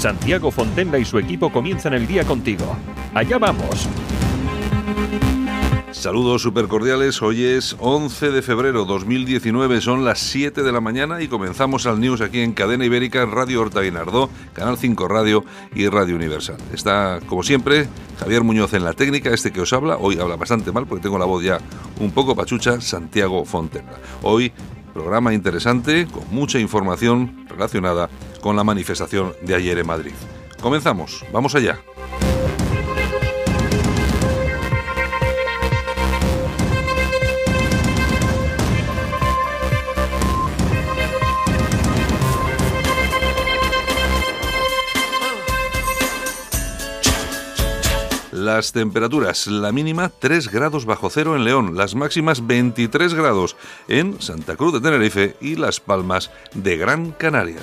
Santiago Fontenla y su equipo comienzan el día contigo. Allá vamos. Saludos supercordiales, hoy es 11 de febrero 2019, son las 7 de la mañana y comenzamos al news aquí en Cadena Ibérica, Radio Horta Guinardó, Canal 5 Radio y Radio Universal. Está, como siempre, Javier Muñoz en la técnica, este que os habla, hoy habla bastante mal porque tengo la voz ya un poco pachucha, Santiago Fontenla. Hoy, programa interesante, con mucha información relacionada la manifestación de ayer en Madrid. Comenzamos, vamos allá. Las temperaturas, la mínima 3 grados bajo cero en León, las máximas 23 grados en Santa Cruz de Tenerife y Las Palmas de Gran Canaria.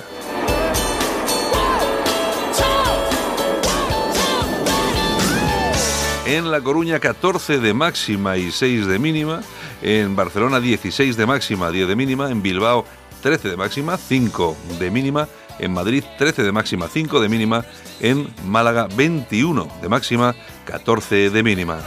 En La Coruña 14 de máxima y 6 de mínima. En Barcelona 16 de máxima, 10 de mínima. En Bilbao 13 de máxima, 5 de mínima. En Madrid 13 de máxima, 5 de mínima. En Málaga 21 de máxima, 14 de mínima.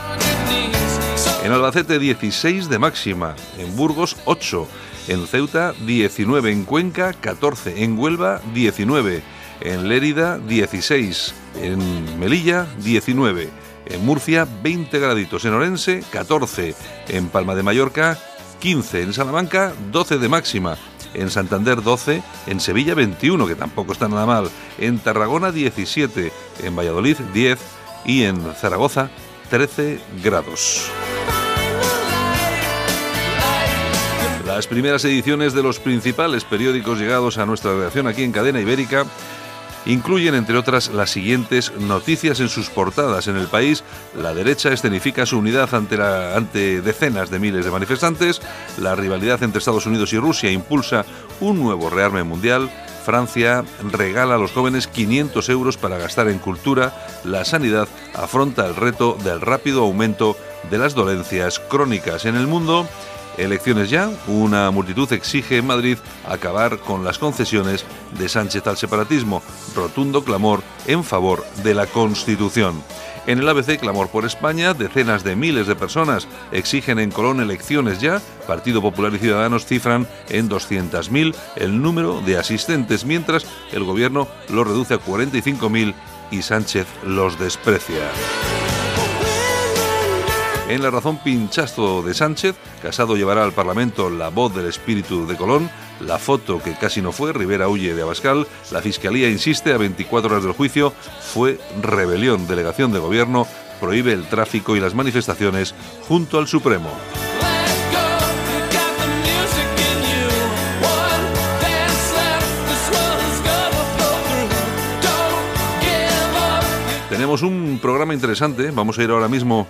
En Albacete 16 de máxima. En Burgos 8. En Ceuta 19. En Cuenca 14. En Huelva 19. En Lérida 16. En Melilla 19 en Murcia 20 graditos, en Orense 14, en Palma de Mallorca 15, en Salamanca 12 de máxima, en Santander 12, en Sevilla 21, que tampoco está nada mal, en Tarragona 17, en Valladolid 10 y en Zaragoza 13 grados. Las primeras ediciones de los principales periódicos llegados a nuestra redacción aquí en Cadena Ibérica incluyen, entre otras, las siguientes noticias en sus portadas. En el país, la derecha escenifica su unidad ante, decenas de miles de manifestantes, la rivalidad entre Estados Unidos y Rusia impulsa un nuevo rearme mundial, Francia regala a los jóvenes 500 euros para gastar en cultura, la sanidad afronta el reto del rápido aumento de las dolencias crónicas en el mundo, Elecciones ya, una multitud exige en Madrid acabar con las concesiones de Sánchez al separatismo, rotundo clamor en favor de la Constitución. En el ABC Clamor por España, decenas de miles de personas exigen en Colón elecciones ya. Partido Popular y Ciudadanos cifran en 200.000 el número de asistentes, mientras el gobierno lo reduce a 45.000 y Sánchez los desprecia. En la razón pinchazo de Sánchez, Casado llevará al Parlamento la voz del espíritu de Colón, la foto que casi no fue, Rivera huye de Abascal, la Fiscalía insiste a 24 horas del juicio, fue rebelión, delegación de gobierno, prohíbe el tráfico y las manifestaciones junto al Supremo. Tenemos un programa interesante, vamos a ir ahora mismo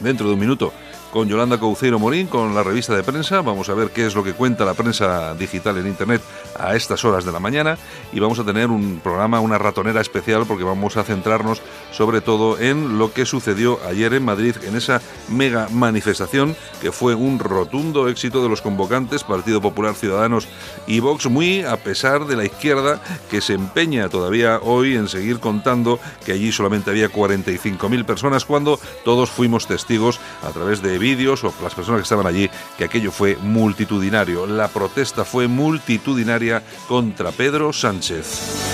dentro de un minuto con Yolanda Couceiro Morín, con la revista de prensa. Vamos a ver qué es lo que cuenta la prensa digital en Internet a estas horas de la mañana. Y vamos a tener un programa, una ratonera especial, porque vamos a centrarnos sobre todo en lo que sucedió ayer en Madrid, en esa mega manifestación que fue un rotundo éxito de los convocantes, Partido Popular Ciudadanos y Vox, muy a pesar de la izquierda que se empeña todavía hoy en seguir contando que allí solamente había 45.000 personas, cuando todos fuimos testigos a través de vídeos o las personas que estaban allí que aquello fue multitudinario. La protesta fue multitudinaria contra Pedro Sánchez.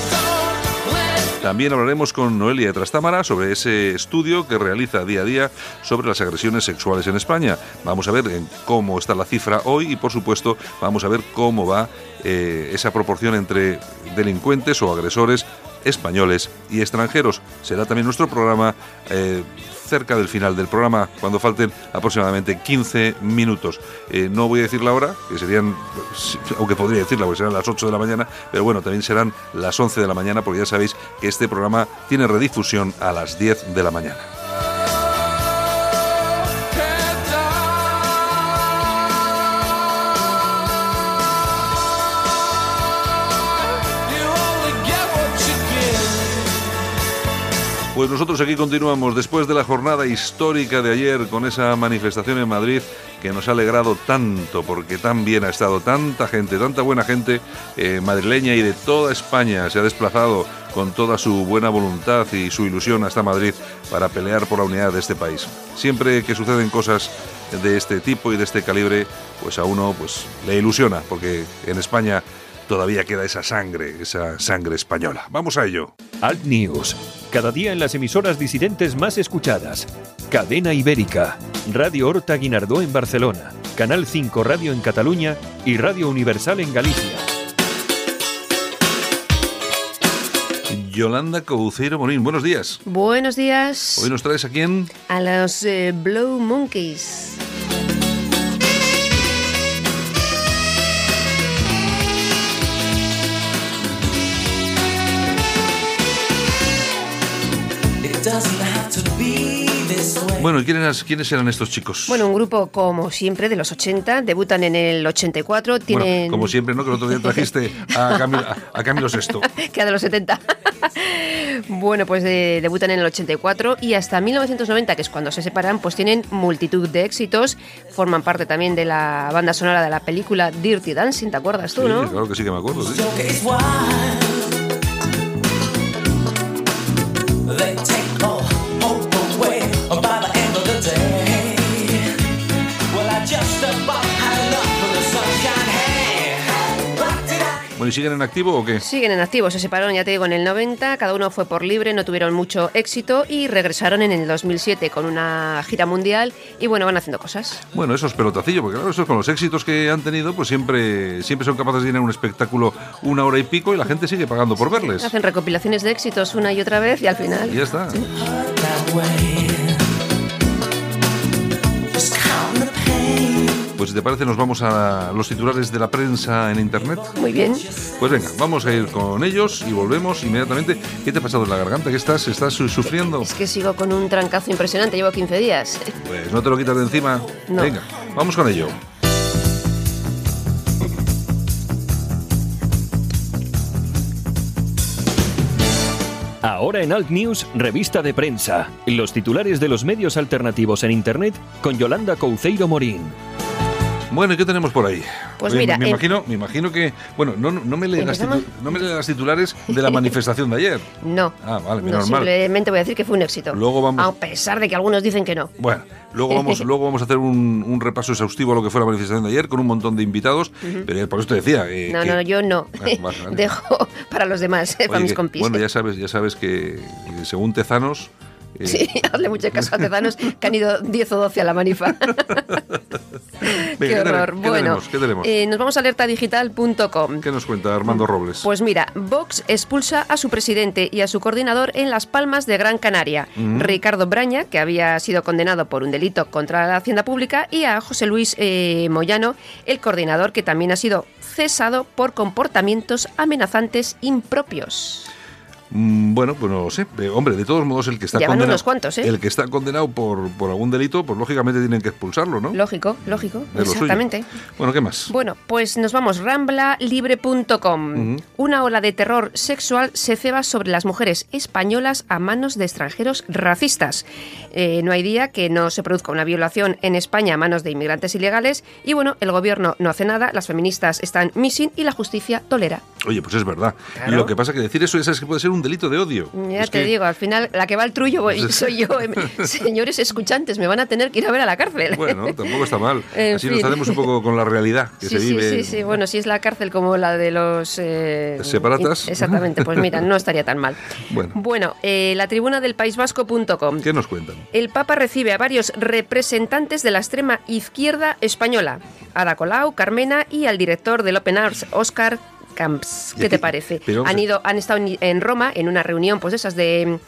También hablaremos con Noelia de Trastámara sobre ese estudio que realiza día a día sobre las agresiones sexuales en España. Vamos a ver cómo está la cifra hoy y, por supuesto, vamos a ver cómo va eh, esa proporción entre delincuentes o agresores españoles y extranjeros. Será también nuestro programa eh, cerca del final del programa, cuando falten aproximadamente 15 minutos. Eh, no voy a decir la hora, que serían, aunque podría decirla, porque serán las 8 de la mañana, pero bueno, también serán las 11 de la mañana, porque ya sabéis que este programa tiene redifusión a las 10 de la mañana. Pues nosotros aquí continuamos después de la jornada histórica de ayer con esa manifestación en Madrid que nos ha alegrado tanto porque tan bien ha estado tanta gente, tanta buena gente eh, madrileña y de toda España se ha desplazado con toda su buena voluntad y su ilusión hasta Madrid para pelear por la unidad de este país. Siempre que suceden cosas de este tipo y de este calibre, pues a uno pues le ilusiona porque en España todavía queda esa sangre, esa sangre española. Vamos a ello. Alt News, cada día en las emisoras disidentes más escuchadas. Cadena Ibérica, Radio Horta Guinardó en Barcelona, Canal 5 Radio en Cataluña y Radio Universal en Galicia. Yolanda Couceiro Morín, buenos días. Buenos días. Hoy nos traes a quién? A los eh, Blow Monkeys. Bueno, ¿y quiénes, quiénes eran estos chicos? Bueno, un grupo como siempre de los 80, debutan en el 84, tienen... Bueno, como siempre, ¿no? Que el otro día trajiste a Camilo, a Camilo VI. que de los 70. bueno, pues de, debutan en el 84 y hasta 1990, que es cuando se separan, pues tienen multitud de éxitos. Forman parte también de la banda sonora de la película Dirty Dancing, ¿te acuerdas tú, sí, no? claro que sí que me acuerdo, sí. Bueno, ¿y siguen en activo o qué? Siguen en activo, se separaron, ya te digo, en el 90, cada uno fue por libre, no tuvieron mucho éxito y regresaron en el 2007 con una gira mundial y bueno, van haciendo cosas. Bueno, eso es pelotacillo, porque claro, eso con los éxitos que han tenido, pues siempre, siempre son capaces de llenar un espectáculo una hora y pico y la gente sigue pagando por verles. Hacen recopilaciones de éxitos una y otra vez y al final... Y ya está. Pues si te parece nos vamos a los titulares de la prensa en internet. Muy bien. Pues venga, vamos a ir con ellos y volvemos inmediatamente. ¿Qué te ha pasado en la garganta? ¿Qué estás? ¿Estás su- sufriendo? Es que sigo con un trancazo impresionante, llevo 15 días. Pues no te lo quitas de encima. No. Venga, vamos con ello. Ahora en Alt News, revista de prensa. Los titulares de los medios alternativos en Internet con Yolanda Couceiro Morín. Bueno, ¿y qué tenemos por ahí? Pues Eh, mira, me, imagino, me imagino que, bueno, no, no, me titu- no me las titulares de la manifestación de ayer. No. Ah, vale, no, menos mal. simplemente voy a decir que fue un éxito. Luego vamos- A pesar de que algunos dicen que no. Bueno, luego vamos, luego vamos a hacer un, un repaso exhaustivo a lo que fue la manifestación de ayer con un montón de invitados, pero por eso te decía. eh, No, que- no, yo no. Ah, vale, vale. Dejo para los demás, para Oye, mis compis. Bueno, ya sabes, ya sabes que eh, según Tezanos. Eh, Sí, hazle mucho caso a tezanos que han ido 10 o 12 a la manifa. Venga, Qué ¿qué horror. bueno, tenemos? ¿Qué tenemos? eh, nos vamos a alertadigital.com. ¿Qué nos cuenta Armando Robles? Pues mira, Vox expulsa a su presidente y a su coordinador en Las Palmas de Gran Canaria, Ricardo Braña, que había sido condenado por un delito contra la hacienda pública, y a José Luis eh, Moyano, el coordinador, que también ha sido cesado por comportamientos amenazantes impropios. Mm, Bueno, pues no lo sé. Eh, hombre, de todos modos, el que está Ya condenado. unos cuantos, ¿eh? El que está condenado por, por algún delito, pues lógicamente tienen que expulsarlo, ¿no? Lógico, lógico, lo suyo. exactamente. Bueno, ¿qué más? Bueno, pues nos vamos, ramblalibre.com. Una ola de terror sexual se ceba sobre las mujeres españolas a manos de extranjeros racistas. Eh, no hay día que no se produzca una violación en España a manos de inmigrantes ilegales y bueno, el gobierno no hace nada, las feministas están missing y la justicia tolera. Oye, pues es verdad. Claro. Lo que pasa que decir eso es que puede ser un delito de odio. Ya Es te que- digo, al final la que va al trullo voy- Pues- soy yo. Em, Señores escuchantes, me van a tener que ir a ver a la cárcel. Bueno, tampoco está mal. En Así nos fin. hacemos un poco con la realidad que Sí, se sí, vive. sí, sí. Bueno, si es la cárcel como la de los... eh, ¿Separatas? Exactamente, pues mira, no estaría tan mal. Bueno. Bueno, eh, la tribuna del País Vasco.com. ¿Qué nos cuentan? El Papa recibe a varios representantes de la extrema izquierda española, Ada Colau, Carmena y al director del Open Arts, Óscar Camps. ¿Qué te parece? Han ido, han estado en- Roma en una reunión, pues de esas de,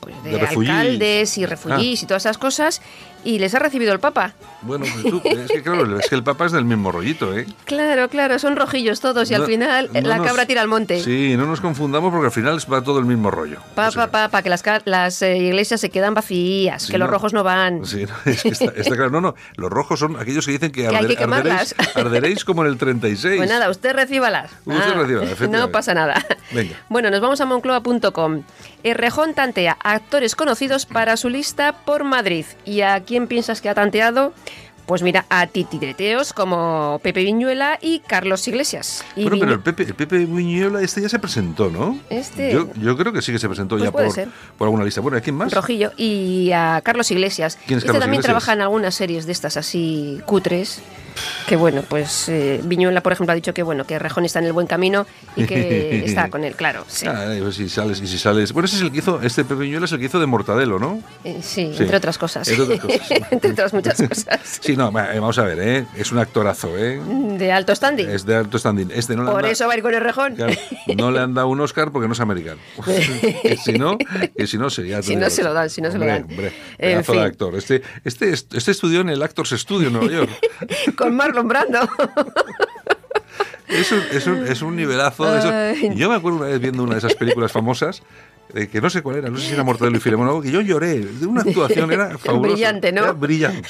pues, de alcaldes y refugiés y todas esas cosas, y les ha recibido el Papa. Bueno, pues tú, es que claro, es que el Papa es del mismo rollito, ¿eh? Claro, claro, son rojillos todos y al final eh, no la nos- cabra tira al monte. Sí, no nos confundamos porque al final va todo el mismo rollo. Pa, O sea, pa, pa, pa, que las, las eh, iglesias se quedan vacías, Sí, que los rojos no van. Sí, no, es que está, está claro. No, no, los rojos son aquellos que dicen que, Que hay que arder- arderéis, arderéis como en el 36. Pues nada, usted recíbalas. Usted Ah, recíbalas, efectivamente. No pasa nada. Venga. Bueno, nos vamos a moncloa.com. Errejón tantea actores conocidos para su lista por Madrid. ¿Y a quién piensas que ha tanteado? Pues mira, a titireteos como Pepe Viñuela y Carlos Iglesias. Y Bueno, pero el Pepe, el Pepe Buñuela, este ya se presentó, ¿no? Este- Yo, yo creo que sí que se presentó Pues ya por, por alguna lista. Bueno, ¿a quién más? Rojillo y a Carlos Iglesias. ¿Quién es este Carlos también Iglesias? trabaja en algunas series de estas así cutres. Que bueno, pues eh, Viñuela, por ejemplo, ha dicho que bueno, que Rejón está en el buen camino y que está con él, claro. Sí, Ah, eh, pues si sales y si sales. Bueno, ese es el que hizo, este Pepe Buñuela es el que hizo de Mortadelo, ¿no? Eh, sí, Sí. entre otras cosas. Entre otras cosas. entre otras muchas cosas. Sí, no, va, vamos a ver, ¿eh? Es un actorazo, ¿eh? De alto standing. Es de alto standing. Este no Por eso va a ir con el Rejón. Claro, no le han dado un Oscar porque no es americano. que si no, que si no sería. Si no se lo dan, si no se lo dan. Hombre, En de actor. Este, este, este estudió en el Actors Studio en Nueva York. Con Marlon Brando. Es un, es un, es un nivelazo. Yo me acuerdo una vez viendo una de esas películas famosas. Eh, que no sé cuál era, no sé si era Mortadelo y Filemón, algo que yo lloré. De una actuación era fabulosa. Brillante, ¿no? Era brillante.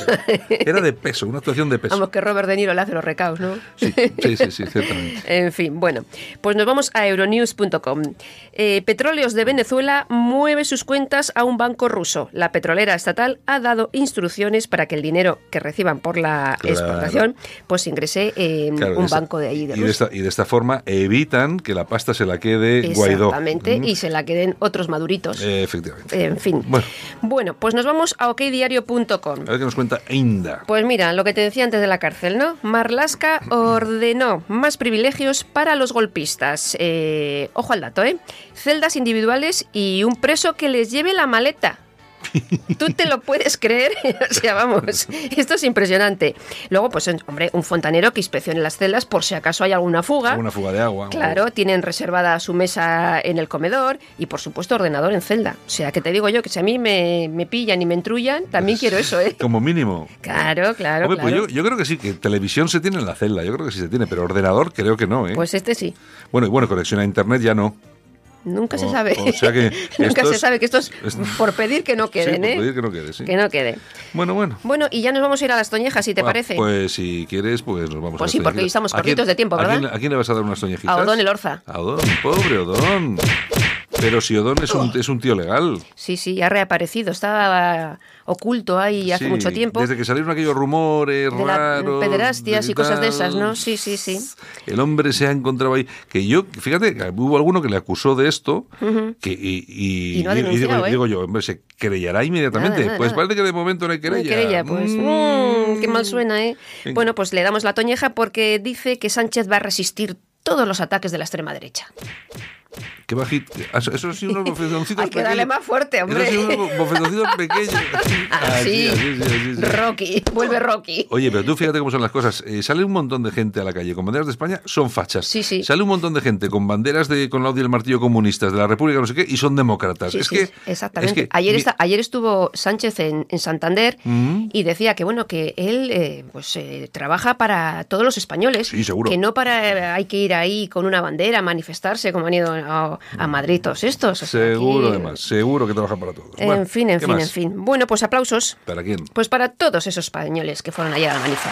Era de peso, una actuación de peso. Vamos, que Robert De Niro le hace los recaos, ¿no? Sí, sí, sí, sí, ciertamente. En fin, bueno, pues nos vamos a euronews.com. Eh, Petróleos de Venezuela mueve sus cuentas a un banco ruso. La petrolera estatal ha dado instrucciones para que el dinero que reciban por la Claro. exportación pues ingrese en Claro, de un esta- banco de allí de y de, Rusia. esta, y de esta forma evitan que la pasta se la quede Guaidó. Exactamente, y se la queden otros maduritos. eh, efectivamente. En fin. Bueno. Bueno, pues nos vamos a okdiario.com. A ver qué nos cuenta Inda. Pues mira, lo que te decía antes de la cárcel, ¿no? Marlaska ordenó más privilegios para los golpistas. Eh, ojo al dato, ¿eh? Celdas individuales y un preso que les lleve la maleta. ¿Tú te lo puedes creer? o sea, vamos, esto es impresionante. Luego, pues, hombre, un fontanero que inspeccione las celdas por si acaso hay alguna fuga. Alguna fuga de agua. Claro, tienen reservada su mesa en el comedor y, por supuesto, ordenador en celda. O sea, que te digo yo que si a mí me, me pillan y me entrullan, también quiero eso, ¿eh? Como mínimo. Claro, claro, Hombre, pues yo, yo creo que sí, que televisión se tiene en la celda, yo creo que sí se tiene, pero ordenador creo que no, ¿eh? Pues este sí. bueno, y bueno, conexión a internet ya no. Nunca se O- sabe. o sea que Nunca se sabe que esto es es- por pedir que no queden, sí, por ¿eh? pedir que no quede, sí. Que no quede. Bueno, bueno. Bueno, y ya nos vamos a ir a las toñejas, si te Ah, parece. Pues si quieres, pues nos vamos Pues a sí, las porque estamos ¿A cortitos de tiempo, ¿a ¿verdad? quién, a quién le vas a dar unas toñejitas? A Odón Elorza. A Odón, pobre Odón. Pero si Odón es un, es un tío legal. Sí, sí, ha reaparecido. Estaba oculto ahí hace Sí, mucho tiempo. Desde que salieron aquellos rumores De raros. pederastias y cosas de esas, ¿no? Sí, sí, sí. El hombre se ha encontrado ahí. Que yo, fíjate, hubo alguno que le acusó de esto. que, y, y- Y no y- y digo, ¿eh? digo yo, hombre, se querellará inmediatamente. Nada, nada, pues nada. parece que de momento no hay No hay querella. querella, pues. Mm. Mm, qué mal suena, ¿eh? Venga. Bueno, pues le damos la toñeja porque dice que Sánchez va a resistir todos los ataques de la extrema derecha. Qué bajito. Eso, eso sí, unos bofetoncitos Hay que darle más fuerte, hombre. Eso sí, unos bo- bofetoncitos pequeños. Así, Así, así, así, así, sí. Rocky, vuelve Rocky. Oye, pero tú fíjate cómo son las cosas. Eh, sale un montón de gente a la calle con banderas de España, son fachas. Sí, sí. Sale un montón de gente con banderas de con la y el martillo comunistas de la República, no sé qué, y son demócratas. Sí, es sí, que exactamente. es que ayer, está- ayer estuvo Sánchez en, en Santander y decía que bueno que él eh, pues eh, trabaja para todos los españoles. Sí, seguro. Que no para hay que ir ahí con una bandera a manifestarse como han ido a, a Madrid todos estos. o sea, Seguro, aquí- además, seguro que trabajan para todos. En Bueno, fin, en ¿qué fin, más? en fin. Bueno, pues aplausos. ¿Para quién? Pues para todos esos españoles que fueron ayer a la manifa.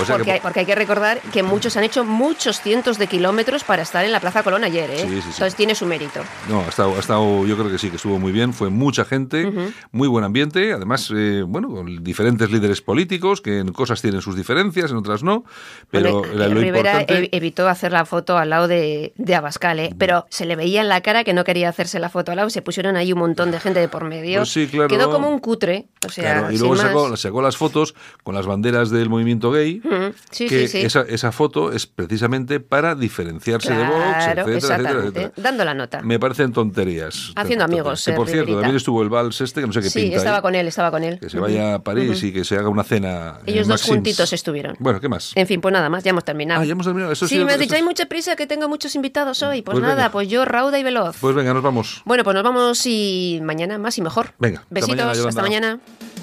O sea Porque, que- hay, porque hay que recordar que muchos han hecho muchos cientos de kilómetros para estar en la Plaza Colón ayer, ¿eh? Sí, sí, sí. Entonces tiene su mérito. No, ha estado, ha estado, yo creo que sí, que estuvo muy bien, fue mucha gente, muy buen ambiente, además, eh, bueno, con diferentes líderes políticos, que en cosas tienen sus diferencias, en otras no, pero Bueno, lo Rivera importante... ev- evitó hacer la foto al lado de, de Abascal, ¿eh? pero se le veía en la cara que no quería hacerse la foto al lado. Se pusieron ahí un montón de gente de por medio. Pues sí, claro. Quedó como un cutre. O sea, Claro, y luego sacó, sacó las fotos con las banderas del movimiento gay, que Esa, esa, foto es precisamente para diferenciarse de Vox, etcétera, etcétera, Dando la nota. Me parecen tonterías. Haciendo amigos. Que, por cierto, también estuvo el Vals este, que no sé qué sí, estaba con él, estaba con él. Que se vaya a París y que se haga una cena. Ellos dos juntitos estuvieron. Bueno, ¿qué más? En fin, pues nada más, ya hemos terminado. Ah, ya hemos terminado. Eso sí, me has dicho, hay mucha prisa, que tengo muchos invitados hoy. Pues, pues nada, pues yo rauda y veloz. Pues venga, nos vamos. Bueno, pues nos vamos y mañana más y mejor. Venga. Besitos, hasta mañana.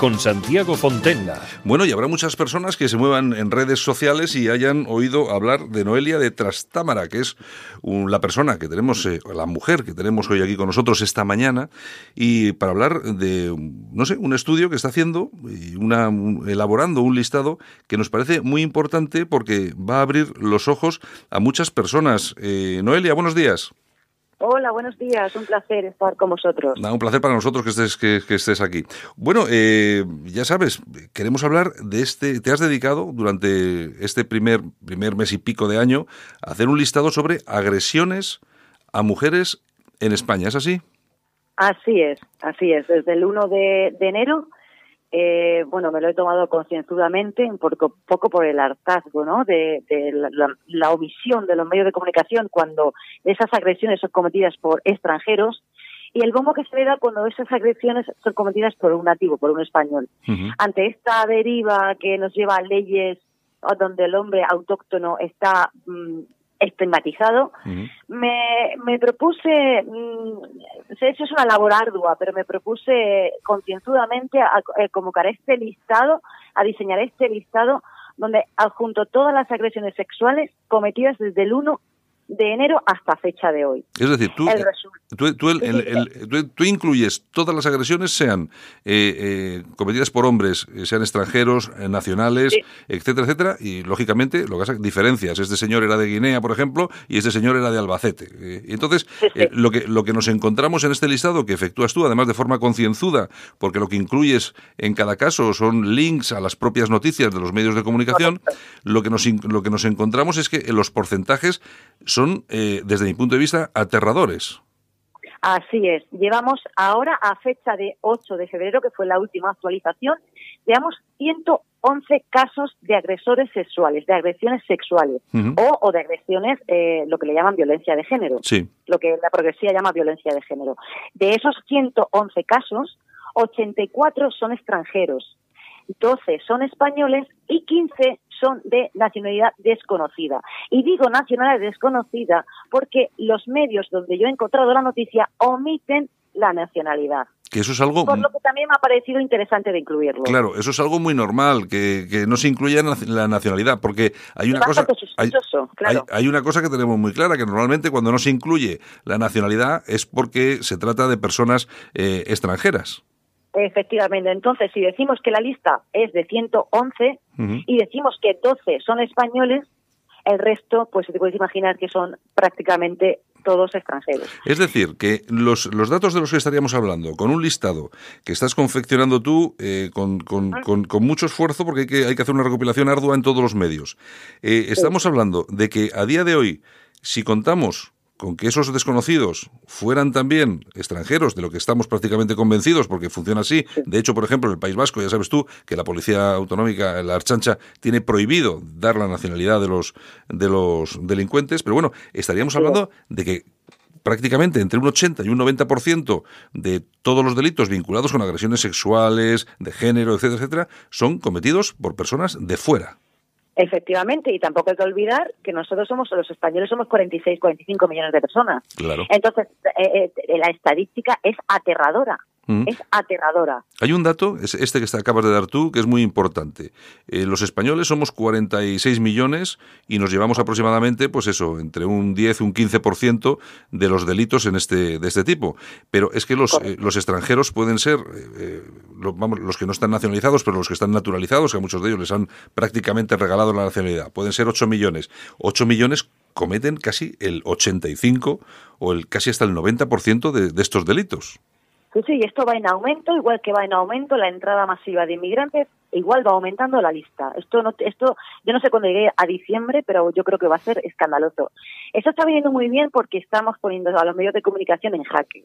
con Santiago Fontenla. Bueno, y habrá muchas personas que se muevan en redes sociales y hayan oído hablar de Noelia de Trastámara, que es la persona que tenemos, eh, la mujer que tenemos hoy aquí con nosotros esta mañana, y para hablar de, no sé, un estudio que está haciendo y una, elaborando un listado que nos parece muy importante porque va a abrir los ojos a muchas personas. Eh, Noelia, buenos días. Hola, buenos días. Un placer estar con vosotros. un placer para nosotros que estés, que, estés aquí. Bueno, eh, ya sabes, queremos hablar de este. Te has dedicado durante este primer, primer mes y pico de año a hacer un listado sobre agresiones a mujeres en España. ¿Es así? Así es, así es. Desde el 1 de enero eh, bueno, me lo he tomado concienzudamente, un poco, poco por el hartazgo, ¿no? De, la, omisión de los medios de comunicación cuando esas agresiones son cometidas por extranjeros y el bombo que se le da cuando esas agresiones son cometidas por un nativo, por un español. Ante esta deriva que nos lleva a leyes donde el hombre autóctono está mm, estigmatizado, me, me propuse, mm, sé, eso es una labor ardua, pero me propuse concienzudamente a, a, convocar este listado, a diseñar este listado donde adjunto todas las agresiones sexuales cometidas desde el 1 de enero hasta fecha de hoy. Es decir, tú, tú, incluyes todas las agresiones, sean eh, eh, cometidas por hombres, eh, sean extranjeros, nacionales, etcétera, etcétera, y lógicamente lo que hace diferencias. Este señor era de Guinea, por ejemplo, y este señor era de Albacete. y entonces, lo, que, lo que nos encontramos en este listado que efectúas tú, además de forma concienzuda, porque lo que incluyes en cada caso son links a las propias noticias de los medios de comunicación, lo que, nos, lo que nos encontramos es que los porcentajes son son, eh, desde mi punto de vista, aterradores. Así es. Llevamos ahora, a fecha de 8 de febrero, que fue la última actualización, llevamos 111 casos de agresores sexuales, de agresiones sexuales o, o, de agresiones, eh, lo que le llaman violencia de género, sí. lo que la progresía llama violencia de género. De esos 111 casos, 84 son extranjeros, 12 son españoles y 15 son de nacionalidad desconocida. Y digo nacionalidad desconocida porque los medios donde yo he encontrado la noticia omiten la nacionalidad. Que eso es algo... Por lo que también me ha parecido interesante de incluirlo. Claro, eso es algo muy normal, que, que no se incluya la nacionalidad, porque hay una cosa... Hay, una cosa que tenemos muy clara, que normalmente cuando no se incluye la nacionalidad es porque se trata de personas eh, extranjeras. Efectivamente. Entonces, si decimos que la lista es de 111 y decimos que 12 son españoles, el resto, pues te puedes imaginar que son prácticamente todos extranjeros. Es decir, que los, los datos de los que estaríamos hablando, con un listado que estás confeccionando tú eh, con, con, con, mucho esfuerzo, porque hay que, hay que hacer una recopilación ardua en todos los medios, eh, estamos hablando de que a día de hoy, si contamos con que esos desconocidos fueran también extranjeros, de lo que estamos prácticamente convencidos, porque funciona así. De hecho, por ejemplo, en el País Vasco, ya sabes tú, que la Policía Autonómica, la Archancha, tiene prohibido dar la nacionalidad de los, de los delincuentes, pero bueno, estaríamos hablando de que prácticamente entre un 80 y un 90% de todos los delitos vinculados con agresiones sexuales, de género, etcétera, etcétera, son cometidos por personas de fuera. Efectivamente, y tampoco hay que olvidar que nosotros somos, los españoles somos 46, 45 millones de personas. Claro. Entonces, eh, eh, la estadística es aterradora. Es aterradora. Hay un dato, es este que acabas de dar tú, que es muy importante. Eh, los españoles somos 46 millones y nos llevamos aproximadamente, pues eso, entre un 10 y un 15% de los delitos en este, de este tipo. Pero es que los, eh, los extranjeros pueden ser, eh, vamos, los que no están nacionalizados, pero los que están naturalizados, que a muchos de ellos les han prácticamente regalado la nacionalidad, pueden ser 8 millones. 8 millones cometen casi el 85 o el casi hasta el 90% de, de estos delitos. Sí, sí, esto va en aumento, igual que va en aumento la entrada masiva de inmigrantes, igual va aumentando la lista. Esto no, esto, yo no sé cuándo llegue a diciembre, pero yo creo que va a ser escandaloso. Eso está viniendo muy bien porque estamos poniendo a los medios de comunicación en jaque.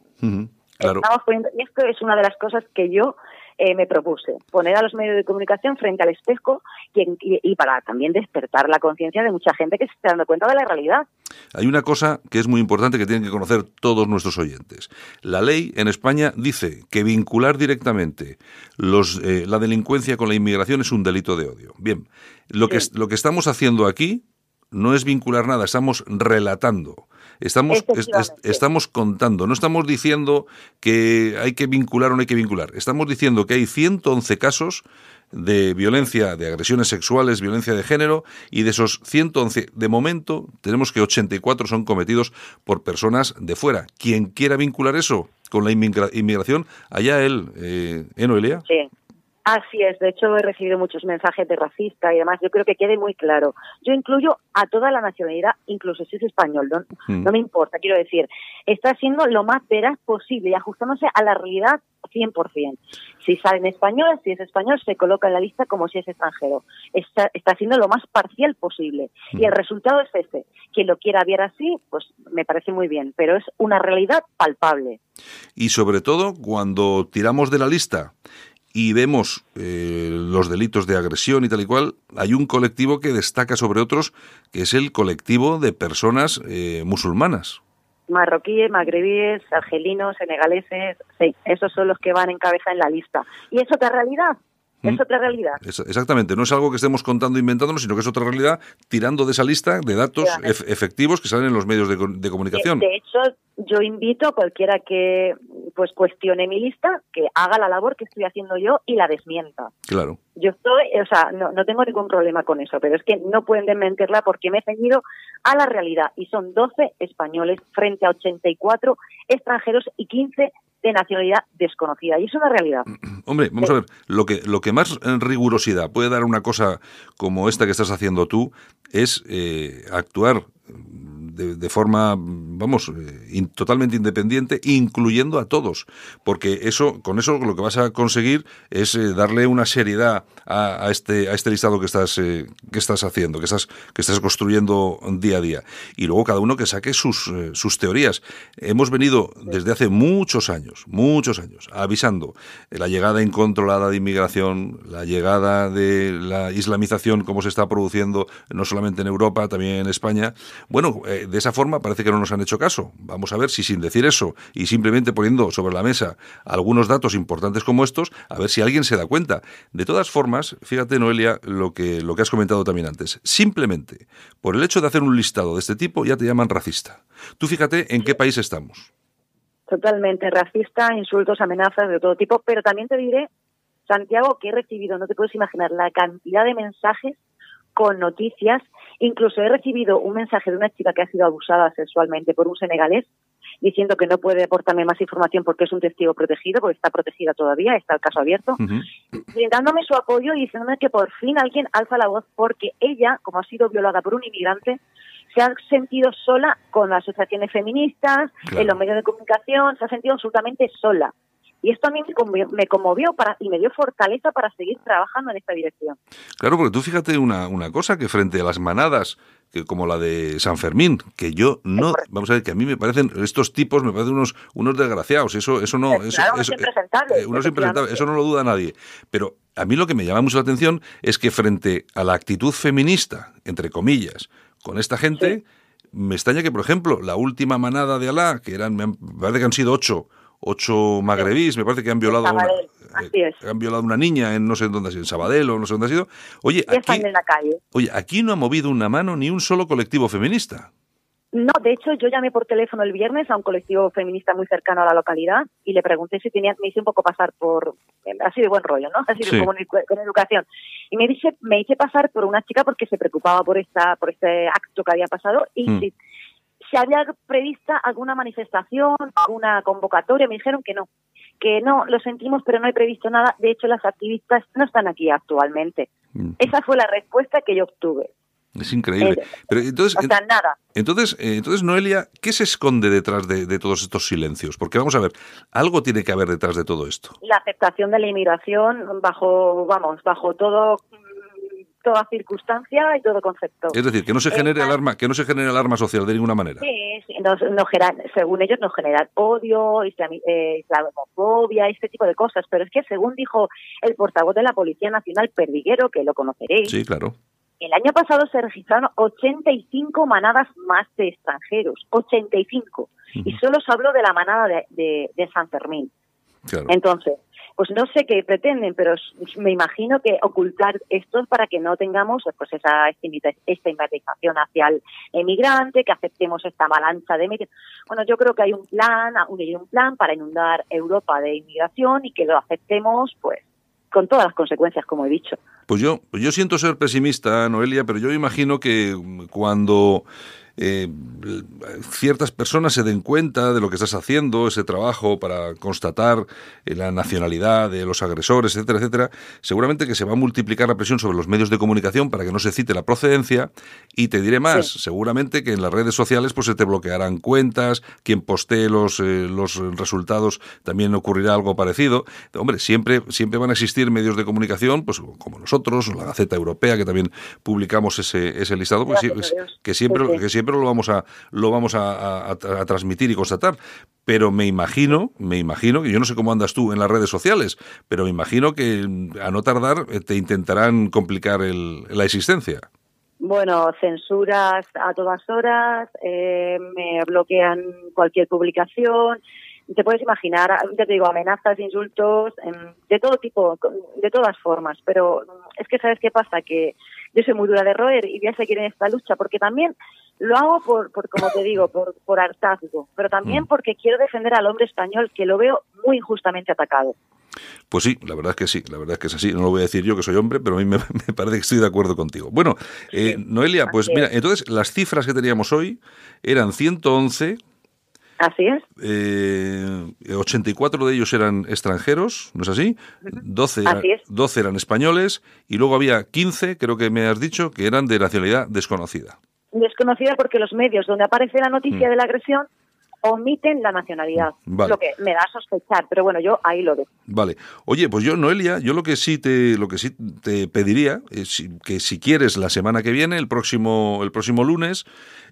Estamos poniendo, y esto es una de las cosas que yo eh, me propuse poner a los medios de comunicación frente al espejo y, para también despertar la conciencia de mucha gente que se está dando cuenta de la realidad. Hay una cosa que es muy importante que tienen que conocer todos nuestros oyentes. La ley en España dice que vincular directamente los, eh, la delincuencia con la inmigración es un delito de odio. Bien, lo, que, lo que estamos haciendo aquí no es vincular nada, estamos relatando. Estamos, estamos contando, no estamos diciendo que hay que vincular o no hay que vincular. Estamos diciendo que hay 111 casos de violencia, de agresiones sexuales, violencia de género, y de esos 111, de momento, tenemos que 84 son cometidos por personas de fuera. Quien quiera vincular eso con la inmigración, allá él, eh, ¿eh Noelia? Sí. Así es, de hecho he recibido muchos mensajes de racista y demás, yo creo que quede muy claro. Yo incluyo a toda la nacionalidad, incluso si es español, no, mm. no me importa, quiero decir, está siendo lo más veraz posible y ajustándose a la realidad 100%. Si sale en español, si es español, se coloca en la lista como si es extranjero. Está, está siendo lo más parcial posible. Y el mm. resultado es ese. Quien lo quiera ver así, pues me parece muy bien, pero es una realidad palpable. Y sobre todo cuando tiramos de la lista y vemos eh, los delitos de agresión y tal y cual, hay un colectivo que destaca sobre otros, que es el colectivo de personas eh, musulmanas. Marroquíes, magrebíes, argelinos, senegaleses, sí, esos son los que van en cabeza en la lista. Y es otra realidad, es otra realidad. exactamente, no es algo que estemos contando, inventándonos, sino que es otra realidad tirando de esa lista de datos efectivos que salen en los medios de, comunicación. De, hecho, yo invito a cualquiera que pues cuestione mi lista, que haga la labor que estoy haciendo yo y la desmienta. Claro. Yo estoy, o sea, no, no tengo ningún problema con eso, pero es que no pueden desmentirla porque me he ceñido a la realidad y son 12 españoles frente a 84 extranjeros y 15 de nacionalidad desconocida. Y es una realidad. Hombre, vamos a ver, lo que, lo que más rigurosidad puede dar una cosa como esta que estás haciendo tú es eh, actuar de, forma, vamos, eh, totalmente independiente, incluyendo a todos, porque eso, con eso lo que vas a conseguir es eh, darle una seriedad a, este, a este listado que estás, eh, que estás haciendo, que estás, que estás construyendo día a día. Y luego cada uno que saque sus, sus teorías. Hemos venido desde hace muchos años, muchos años, avisando la llegada incontrolada de inmigración, la llegada de la islamización, como se está produciendo no solamente en Europa, también en España. Bueno, de esa forma parece que no nos han hecho caso. Vamos a ver si sin decir eso y simplemente poniendo sobre la mesa algunos datos importantes como estos, a ver si alguien se da cuenta. De todas formas, fíjate Noelia lo que, lo que has comentado también antes. Simplemente por el hecho de hacer un listado de este tipo ya te llaman racista. Tú fíjate en qué país estamos. Totalmente racista, insultos, amenazas de todo tipo, pero también te diré, Santiago, que he recibido, no te puedes imaginar, la cantidad de mensajes con noticias. Incluso he recibido un mensaje de una chica que ha sido abusada sexualmente por un senegalés diciendo que no puede aportarme más información porque es un testigo protegido, porque está protegida todavía, está el caso abierto, dándome su apoyo y diciéndome que por fin alguien alza la voz porque ella, como ha sido violada por un inmigrante, se ha sentido sola con las asociaciones feministas, en los medios de comunicación, se ha sentido absolutamente sola. Y esto a mí me conmovió, para, y me dio fortaleza para seguir trabajando en esta dirección. Claro, porque tú fíjate una, una cosa, que frente a las manadas que como la de San Fermín, que yo no, vamos a ver, que a mí me parecen, estos tipos me parecen unos, unos desgraciados, eso, eso no, eso, eso, eh, eso no lo duda nadie. Pero a mí lo que me llama mucho la atención es que frente a la actitud feminista, entre comillas, con esta gente, me extraña que, por ejemplo, la última manada de Alá, que eran, me parece que han sido ocho, ocho magrebís, me parece que han violado, una, eh, han violado una niña en no sé dónde ha sido, en Sabadell o no sé dónde ha sido. Oye, aquí, en la calle. oye, aquí no ha movido una mano ni un solo colectivo feminista. No, de hecho, yo llamé por teléfono el viernes a un colectivo feminista muy cercano a la localidad y le pregunté si tenía, me hice un poco pasar por, así de buen rollo, ¿no? Así de como con educación. Y me dice, me hice pasar por una chica porque se preocupaba por esta, por este acto que había pasado y mm. Si, había prevista alguna manifestación, alguna convocatoria, me dijeron que no, que no, lo sentimos, pero no hay previsto nada. De hecho, las activistas no están aquí actualmente. Mm. Esa fue la respuesta que yo obtuve. Es increíble. Pero entonces, nada. Entonces, eh, entonces, Noelia, ¿qué se esconde detrás de, todos estos silencios? Porque vamos a ver, algo tiene que haber detrás de todo esto. La aceptación de la inmigración bajo, vamos, bajo todo toda circunstancia y todo concepto. Es decir, que no se genere alarma, que no se genere alarma social de ninguna manera. Sí, no, según ellos nos generan odio, eh, islamofobia, este tipo de cosas. Pero es que según dijo el portavoz de la Policía Nacional, Perdiguero, que lo conoceréis. Sí, claro el año pasado se registraron 85 manadas más de extranjeros, 85. Y solo se habló de la manada de, San Fermín. Entonces, pues no sé qué pretenden, pero me imagino que ocultar esto para que no tengamos pues esa estigmatización hacia el emigrante, que aceptemos esta avalancha de Bueno, yo creo que hay un plan, hay un plan para inundar Europa de inmigración y que lo aceptemos, pues con todas las consecuencias, como he dicho. Pues yo, pues yo siento ser pesimista, Noelia, pero yo imagino que cuando eh, ciertas personas se den cuenta de lo que estás haciendo, ese trabajo para constatar eh, la nacionalidad de los agresores, etcétera, etcétera, seguramente que se va a multiplicar la presión sobre los medios de comunicación para que no se cite la procedencia. Y te diré más, seguramente que en las redes sociales pues se te bloquearán cuentas, quien postee los, eh, los resultados también ocurrirá algo parecido. Hombre, siempre, siempre van a existir medios de comunicación, pues como nosotros, la Gaceta Europea, que también publicamos ese, ese listado, pues, que siempre, que siempre lo vamos a lo vamos a, transmitir y constatar. Pero me imagino, me imagino, que yo no sé cómo andas tú en las redes sociales, pero me imagino que a no tardar eh, te intentarán complicar la existencia. Bueno, censuras a todas horas, eh, me bloquean cualquier publicación, te puedes imaginar, ya te digo, amenazas, insultos, de todo tipo, de todas formas, pero es que sabes qué pasa, que yo soy muy dura de roer y voy a seguir en esta lucha, porque también lo hago por, por como te digo, por, por hartazgo, pero también mm. porque quiero defender al hombre español que lo veo muy injustamente atacado. Pues sí, la verdad es que sí, la verdad es que es así. No lo voy a decir yo que soy hombre, pero a mí me, parece que estoy de acuerdo contigo. Bueno, eh, Noelia, pues mira, entonces las cifras que teníamos hoy eran 111. Así es. Eh, 84 de ellos eran extranjeros, ¿no es así? 12, así es. 12 eran españoles y luego había 15, creo que me has dicho, que eran de nacionalidad desconocida desconocida porque los medios donde aparece la noticia mm. de la agresión omiten la nacionalidad, lo que me da a sospechar, pero bueno, yo ahí lo dejo. Vale. Oye, pues yo Noelia, yo lo que sí te lo que sí te pediría es que si quieres la semana que viene, el próximo el próximo lunes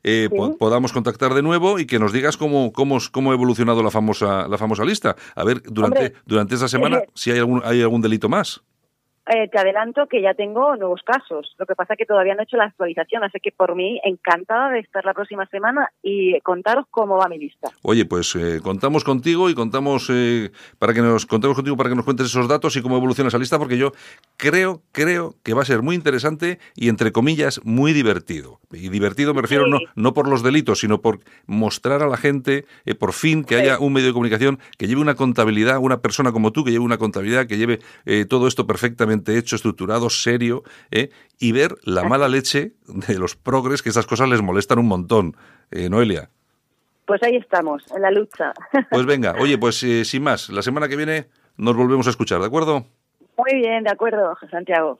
eh, podamos contactar de nuevo y que nos digas cómo cómo cómo ha evolucionado la famosa la famosa lista. A ver, durante durante esa semana eh, si hay algún hay algún delito más. Eh, te adelanto que ya tengo nuevos casos. Lo que pasa es que todavía no he hecho la actualización, así que por mí encantada de estar la próxima semana y contaros cómo va mi lista. Oye, pues eh, contamos contigo y contamos eh, para que nos contemos contigo para que nos cuentes esos datos y cómo evoluciona esa lista, porque yo creo creo que va a ser muy interesante y entre comillas muy divertido. Y divertido me refiero no no por los delitos, sino por mostrar a la gente por fin que haya un medio de comunicación que lleve una contabilidad, una persona como tú que lleve una contabilidad, que lleve todo esto perfectamente hecho, estructurado, serio, ¿eh? y ver la mala leche de los progres, que esas cosas les molestan un montón. Eh, Noelia. Pues ahí estamos, en la lucha. Pues venga, oye, pues eh, sin más, la semana que viene nos volvemos a escuchar, ¿de acuerdo? Muy bien, de acuerdo, Santiago.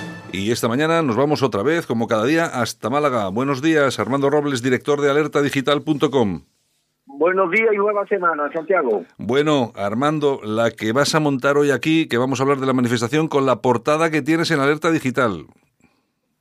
Y esta mañana nos vamos otra vez, como cada día, hasta Málaga. Buenos días, Armando Robles, director de alertadigital.com. Buenos días y nueva semana, Santiago. Bueno, Armando, la que vas a montar hoy aquí, que vamos a hablar de la manifestación con la portada que tienes en Alerta Digital.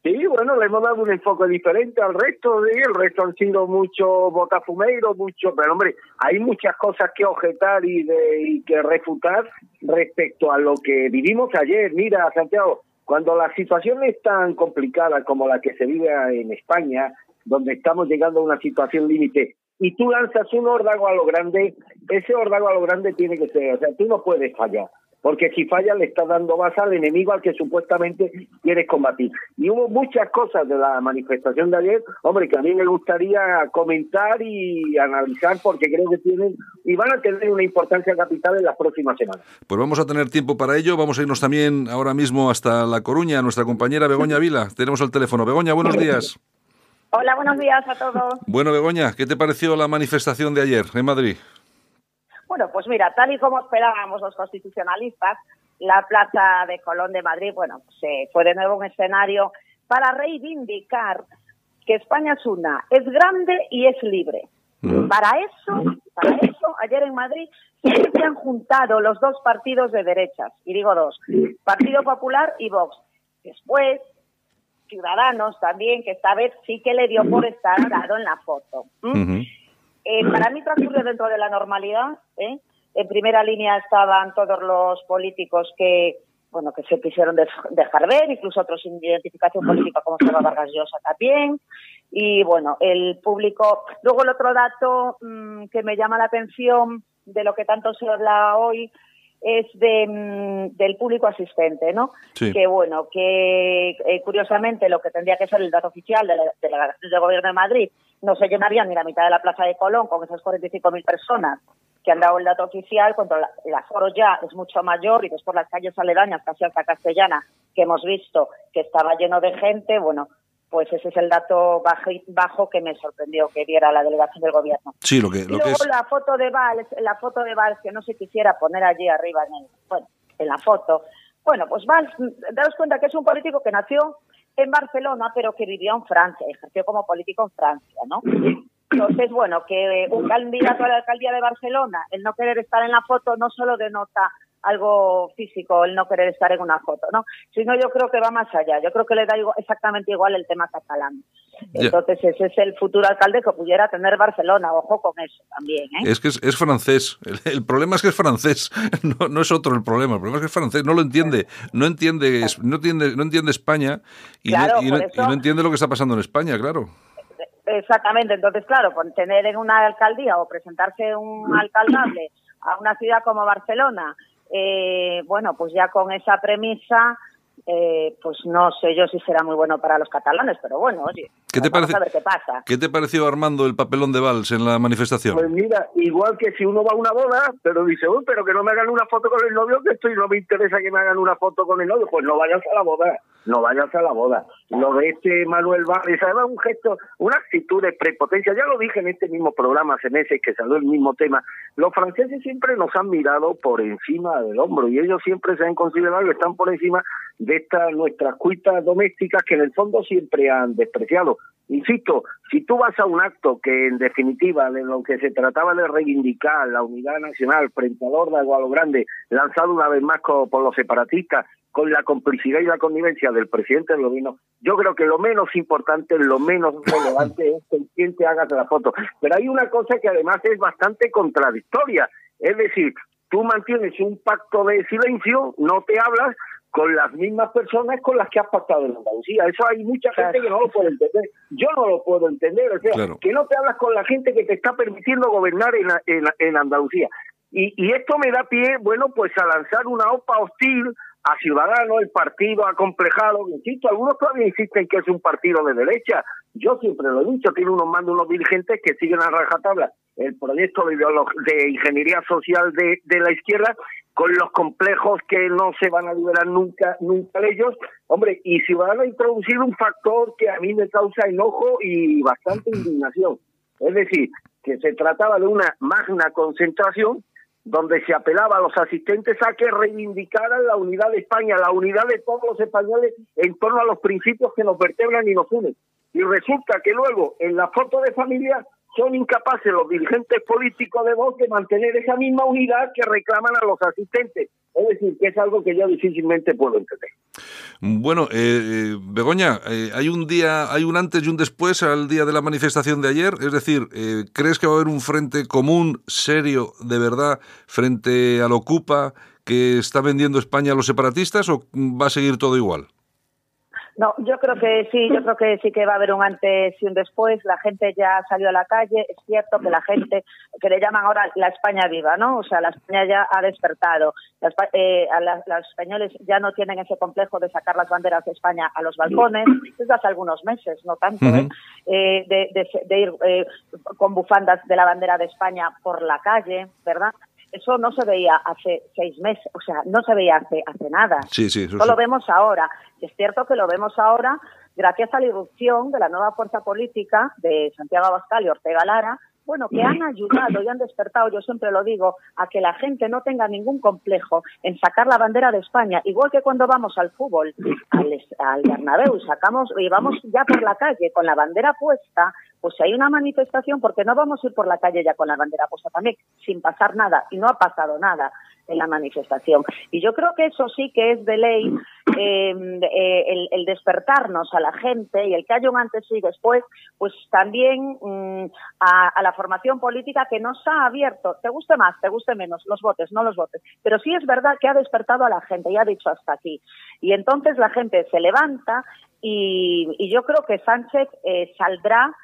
Sí, bueno, le hemos dado un enfoque diferente al resto, de el resto han sido muchos botafumeiros, muchos, pero hombre, hay muchas cosas que objetar y, de, y que refutar respecto a lo que vivimos ayer. Mira, Santiago, cuando la situación es tan complicada como la que se vive en España, donde estamos llegando a una situación límite, y tú lanzas un órdago a lo grande, ese órdago a lo grande tiene que ser, o sea, tú no puedes fallar porque si falla le estás dando base al enemigo al que supuestamente quieres combatir. Y hubo muchas cosas de la manifestación de ayer, hombre, que a mí me gustaría comentar y analizar porque creo que tienen y van a tener una importancia capital en las próximas semanas. Pues vamos a tener tiempo para ello, vamos a irnos también ahora mismo hasta La Coruña, nuestra compañera Begoña Vila. Tenemos el teléfono. Begoña, buenos días. Hola, buenos días a todos. Bueno, Begoña, ¿qué te pareció la manifestación de ayer en Madrid? Bueno, pues mira, tal y como esperábamos los constitucionalistas, la Plaza de Colón de Madrid, bueno, se fue de nuevo un escenario para reivindicar que España es una, es grande y es libre. Mm. Para eso, para eso, ayer en Madrid se han juntado los dos partidos de derechas, y digo dos, Partido Popular y Vox. Después, Ciudadanos también, que esta vez sí que le dio por estar dado en la foto. Eh, para mí transcurre dentro de la normalidad. ¿eh? En primera línea estaban todos los políticos que bueno que se quisieron dejar ver, incluso otros sin identificación política como Seba Vargas Llosa también. Y bueno, el público. Luego el otro dato mm, que me llama la atención de lo que tanto se habla hoy es de, mm, del público asistente, ¿no? Que bueno, que eh, curiosamente lo que tendría que ser el dato oficial de la delegación del Gobierno de Madrid no se llenaría ni la mitad de la Plaza de Colón con esas 45.000 personas que han dado el dato oficial, cuando el aforo ya es mucho mayor y después las calles aledañas, casi hasta Castellana, que hemos visto que estaba lleno de gente, bueno, pues ese es el dato bajo, que me sorprendió que diera la delegación del gobierno. Sí, lo que, lo y luego la foto de Valls, la foto de Valls que no se quisiera poner allí arriba en el, bueno, en la foto. Bueno, pues Valls, daros cuenta que es un político que nació en Barcelona, pero que vivió en Francia, ejerció como político en Francia, ¿no? Entonces, bueno, que un candidato a la alcaldía de Barcelona, el no querer estar en la foto, no solo denota algo físico el no querer estar en una foto, ¿no? Sino yo creo que va más allá. Yo creo que le da exactamente igual el tema catalán. Entonces ese es el futuro alcalde que pudiera tener Barcelona. Ojo con eso también. ¿eh? Es que es, francés. El, problema es que es francés. No, no, es otro el problema. El problema es que es francés. No lo entiende. No entiende, no entiende, no entiende España y, no, y no entiende lo que está pasando en España, claro. Exactamente. Entonces, claro, con tener en una alcaldía o presentarse un alcaldable a una ciudad como Barcelona eh, bueno, pues ya con esa premisa, eh, pues no sé yo si será muy bueno para los catalanes, pero bueno, oye, ¿Qué te vamos parece, a ver qué pasa. ¿Qué te pareció, Armando, el papelón de Valls en la manifestación? Pues mira, igual que si uno va a una boda, pero dice, uy, pero que no me hagan una foto con el novio, que estoy no me interesa que me hagan una foto con el novio, pues no vayas a la boda no vayas a la boda. Lo de este Manuel Barres, además un gesto, una actitud de prepotencia, ya lo dije en este mismo programa hace meses que salió el mismo tema, los franceses siempre nos han mirado por encima del hombro y ellos siempre se han considerado que están por encima de estas nuestras cuitas domésticas que en el fondo siempre han despreciado. Insisto, si tú vas a un acto que en definitiva de lo que se trataba de reivindicar la unidad nacional frente al órdago a lo grande, lanzado una vez más por los separatistas, con la complicidad y la connivencia del presidente del gobierno, yo creo que lo menos importante, lo menos relevante es que quien te haga la foto. Pero hay una cosa que además es bastante contradictoria, es decir, tú mantienes un pacto de silencio, no te hablas con las mismas personas con las que has pactado en Andalucía. Eso hay mucha gente que no lo puede entender. Yo no lo puedo entender. O sea, que no te hablas con la gente que te está permitiendo gobernar en, en, en Andalucía. Y, y esto me da pie, bueno, pues a lanzar una OPA hostil a Ciudadanos, el partido acomplejado, insisto, algunos todavía insisten que es un partido de derecha. Yo siempre lo he dicho, tiene unos mandos, unos dirigentes que siguen a rajatabla el proyecto de, de ingeniería social de, de la izquierda con los complejos que no se van a liberar nunca, nunca de ellos. Hombre, y Ciudadanos ha introducido un factor que a mí me causa enojo y bastante indignación. Es decir, que se trataba de una magna concentración donde se apelaba a los asistentes a que reivindicaran la unidad de España, la unidad de todos los españoles en torno a los principios que nos vertebran y nos unen. Y resulta que luego, en la foto de familia, son incapaces los dirigentes políticos de Vox de mantener esa misma unidad que reclaman a los asistentes. Es decir, que es algo que yo difícilmente puedo entender. Bueno, eh, eh Begoña, eh, hay un día, hay un antes y un después al día de la manifestación de ayer. Es decir, eh, ¿crees que va a haber un frente común, serio, de verdad, frente al Ocupa que está vendiendo España a los separatistas o va a seguir todo igual? No, yo creo que sí, yo creo que sí que va a haber un antes y un después. La gente ya salió a la calle. Es cierto que la gente, que le llaman ahora la España viva, ¿no? O sea, la España ya ha despertado. Eh, los españoles ya no tienen ese complejo de sacar las banderas de España a los balcones, desde hace algunos meses, no tanto, ¿eh? Eh, de, ir con bufandas de la bandera de España por la calle, ¿verdad? Eso no se veía hace seis meses, o sea, no se veía hace, hace nada. Sí, sí, eso lo vemos ahora. Y es cierto que lo vemos ahora gracias a la irrupción de la nueva fuerza política de Santiago Abascal y Ortega Lara, bueno, que han ayudado y han despertado, yo siempre lo digo, a que la gente no tenga ningún complejo en sacar la bandera de España, igual que cuando vamos al fútbol, al, al Bernabéu, sacamos y vamos ya por la calle con la bandera puesta, pues si hay una manifestación, porque no vamos a ir por la calle ya con la bandera puesta también, sin pasar nada, y no ha pasado nada en la manifestación. Y yo creo que eso sí que es de ley eh, eh, el, despertarnos a la gente y el que haya un antes y después, pues también mm, a, la formación política que nos ha abierto, te guste más, te guste menos, los votos, no los votos, pero sí es verdad que ha despertado a la gente y ha dicho hasta aquí. Y entonces la gente se levanta y, yo creo que Sánchez eh, saldrá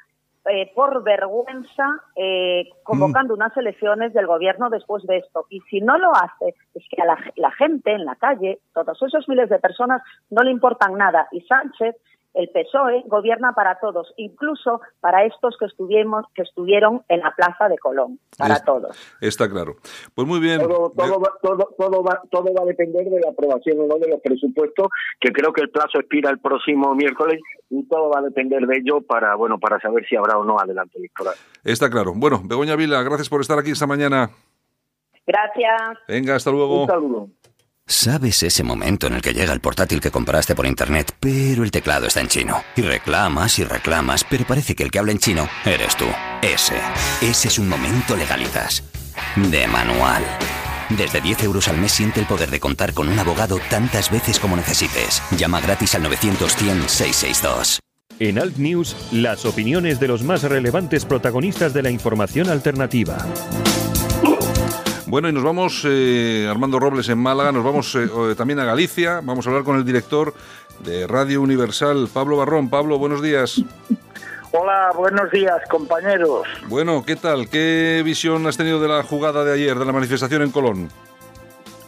eh, por vergüenza eh, convocando mm. unas elecciones del gobierno después de esto. Y si no lo hace, es que a la, la gente en la calle, todos esos miles de personas, no le importan nada. Y Sánchez el PSOE gobierna para todos, incluso para estos que estuvimos, que estuvieron en la plaza de Colón, para todos. Está claro. Pues muy bien. Todo, todo, va, todo, todo, va, todo va a depender de la aprobación o no de los presupuestos, que creo que el plazo expira el próximo miércoles y todo va a depender de ello para, bueno, para saber si habrá o no adelante electoral. Está claro. Bueno, Begoña Vila, gracias por estar aquí esta mañana. Gracias. Venga, hasta luego. Un saludo. ¿Sabes ese momento en el que llega el portátil que compraste por internet, pero el teclado está en chino? Y reclamas y reclamas, pero parece que el que habla en chino eres tú. Ese. Ese es un momento legalizas. De manual. Desde 10 euros al mes siente el poder de contar con un abogado tantas veces como necesites. Llama gratis al 900-100-662. En Alt News, las opiniones de los más relevantes protagonistas de la información alternativa. Bueno, y nos vamos, eh, Armando Robles en Málaga, nos vamos eh, también a Galicia, vamos a hablar con el director de Radio Universal, Pablo Barrón. Pablo, buenos días. Hola, buenos días, compañeros. Bueno, ¿qué tal? ¿Qué visión has tenido de la jugada de ayer, de la manifestación en Colón?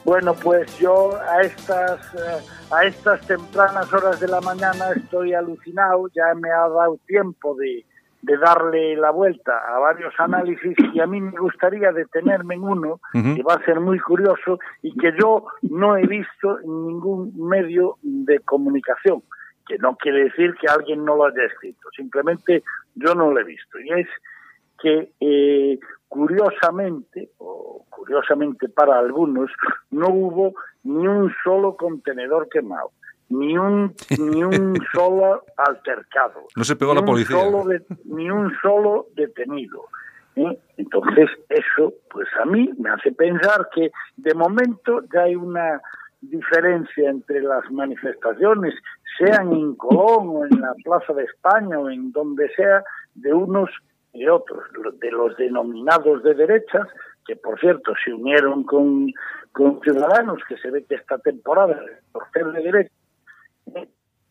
Bueno, pues yo a estas, eh, a estas tempranas horas de la mañana estoy alucinado, ya me ha dado tiempo de, de darle la vuelta a varios análisis y a mí me gustaría detenerme en uno que va a ser muy curioso y que yo no he visto en ningún medio de comunicación, que no quiere decir que alguien no lo haya escrito, simplemente yo no lo he visto. Y es que eh, curiosamente, o curiosamente para algunos, no hubo ni un solo contenedor quemado ni un ni un solo altercado. No se pegó la policía. ni un solo detenido. ¿eh? Entonces, eso, pues a mí me hace pensar que de momento ya hay una diferencia entre las manifestaciones, sean en Colón o en la Plaza de España o en donde sea, de unos y otros, de los denominados de derechas, que por cierto se unieron con, con Ciudadanos, que se ve que esta temporada, por ser de derecha,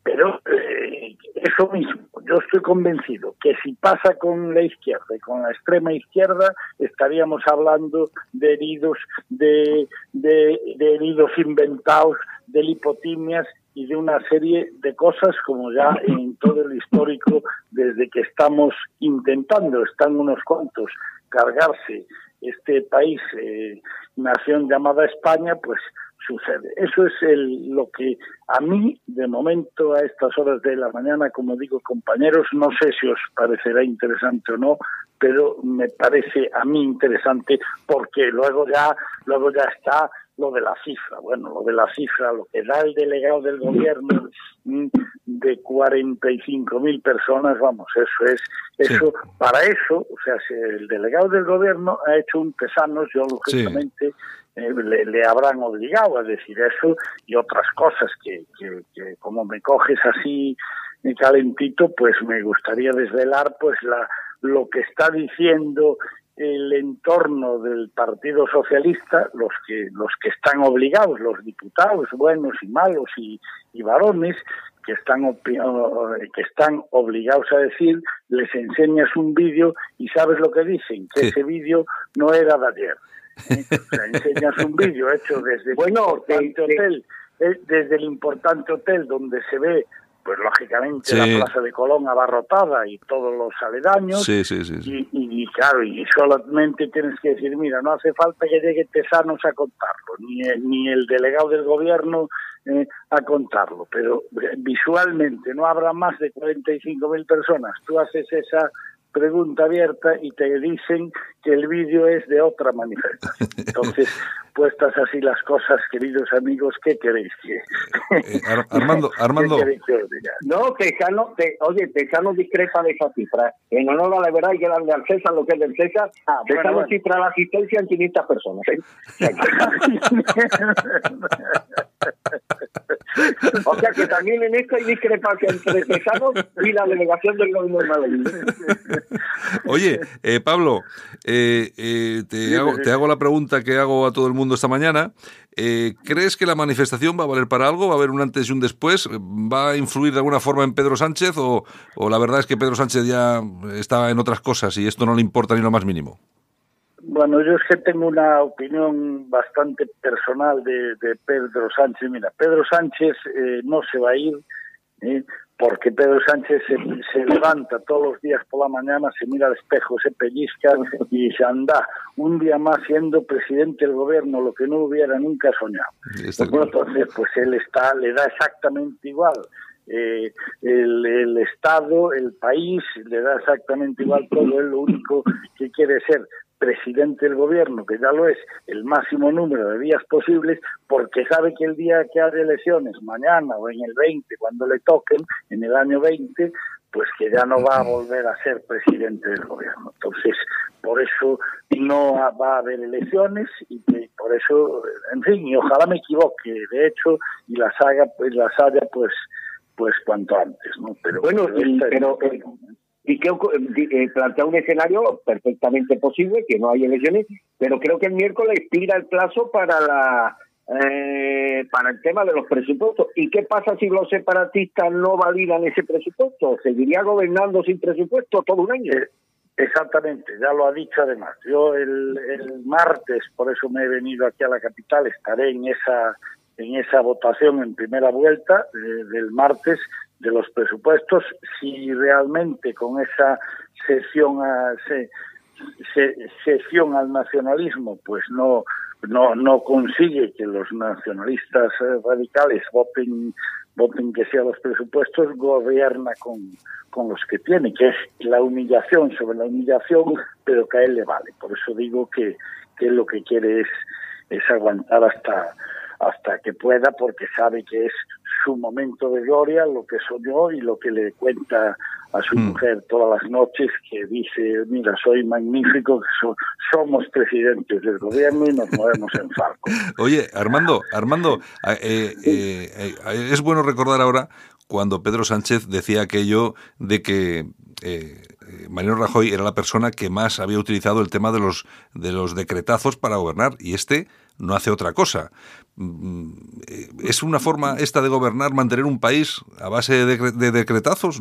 pero eh, eso mismo, yo estoy convencido que si pasa con la izquierda y con la extrema izquierda, estaríamos hablando de heridos, de, de, heridos inventados, de lipotimias y de una serie de cosas como ya en todo el histórico desde que estamos intentando, están unos cuantos, cargarse este país, eh, nación llamada España, pues sucede. Eso es el, lo que a mí, de momento, a estas horas de la mañana, como digo, compañeros, no sé si os parecerá interesante o no, pero me parece a mí interesante porque luego ya, luego ya está lo de la cifra. Bueno, lo de la cifra, lo que da el delegado del gobierno mm, de 45 mil personas, vamos, eso es, eso, para eso, o sea, si el delegado del gobierno ha hecho un pesano, yo lógicamente le, habrán obligado a decir eso y otras cosas que, que, que como me coges así calentito, pues me gustaría desvelar pues la lo que está diciendo el entorno del Partido Socialista, los que los que están obligados, los diputados buenos y malos y, varones que están que están obligados a decir, les enseñas un vídeo y sabes lo que dicen, que ese vídeo no era de ayer. Enseñas un vídeo hecho desde bueno, el hotel, eh, desde el importante hotel donde se ve pues lógicamente la Plaza de Colón abarrotada y todos los aledaños. y, claro, y solamente tienes que decir, mira, no hace falta que llegue Tesanos a contarlo, ni, ni el delegado del gobierno eh, a contarlo, pero eh, visualmente no habrá más de 45 mil personas. Tú haces esa pregunta abierta y te dicen que el vídeo es de otra manifestación. Entonces, puestas así las cosas, queridos amigos, ¿qué queréis que? Eh, Armando, Armando. no, Tejano, te, oye, Tejano discrepa de esa cifra. En honor a la verdad hay que darle al César lo que es del César. Ah, Tejano cifra la asistencia en 500 personas. ¿eh? o sea que también en esto hay discrepancia entre Tejano y la delegación del gobierno de Madrid. Oye, eh, Pablo, eh, eh, te, hago, te hago la pregunta que hago a todo el mundo esta mañana. Eh, ¿Crees que la manifestación va a valer para algo? ¿Va a haber un antes y un después? ¿Va a influir de alguna forma en Pedro Sánchez? ¿O, la verdad es que Pedro Sánchez ya está en otras cosas y esto no le importa ni lo más mínimo? Bueno, yo es que tengo una opinión bastante personal de, Pedro Sánchez. Mira, Pedro Sánchez no se va a ir porque Pedro Sánchez se, levanta todos los días por la mañana, se mira al espejo, se pellizca y se anda un día más siendo presidente del gobierno, lo que no hubiera nunca soñado. Entonces, pues él está, le da exactamente igual. Eh, el, el, Estado, el país, le da exactamente igual todo, él lo único que quiere ser presidente del gobierno, que ya lo es, el máximo número de días posibles, porque sabe que el día que haya elecciones, mañana o en el 20, cuando le toquen, en el año 20, pues que ya no va a volver a ser presidente del gobierno. Entonces, por eso no va a haber elecciones y por eso, en fin, y ojalá me equivoque, de hecho, y las haga, pues las haya pues pues cuanto antes, ¿no? Pero bueno, pero, y que eh, plantea un escenario perfectamente posible, que no hay elecciones, pero creo que el miércoles expira el plazo para la eh, para el tema de los presupuestos. ¿Y qué pasa si los separatistas no validan ese presupuesto? ¿Seguiría gobernando sin presupuesto todo un año? Eh, exactamente, ya lo ha dicho además. Yo el, el martes, por eso me he venido aquí a la capital, estaré en esa en esa votación en primera vuelta del martes de los presupuestos, si realmente con esa sesión a, se, sesión al nacionalismo pues no no no consigue que los nacionalistas eh, radicales voten voten que sea los presupuestos gobierna con, con los que tiene que es la humillación sobre la humillación pero que a él le vale. Por eso digo que que lo que quiere es es aguantar hasta hasta que pueda porque sabe que es su momento de gloria, lo que soñó y lo que le cuenta a su mm. mujer todas las noches, que dice, mira, soy magnífico, somos presidentes del gobierno y nos movemos en Falco. Oye, Armando, Armando, eh, eh, eh, es bueno recordar ahora cuando Pedro Sánchez decía aquello de que Mariano Rajoy era la persona que más había utilizado el tema de los, de los decretazos para gobernar y este no hace otra cosa. Mm, ¿Es una forma esta de gobernar, mantener un país a base de, decretazos?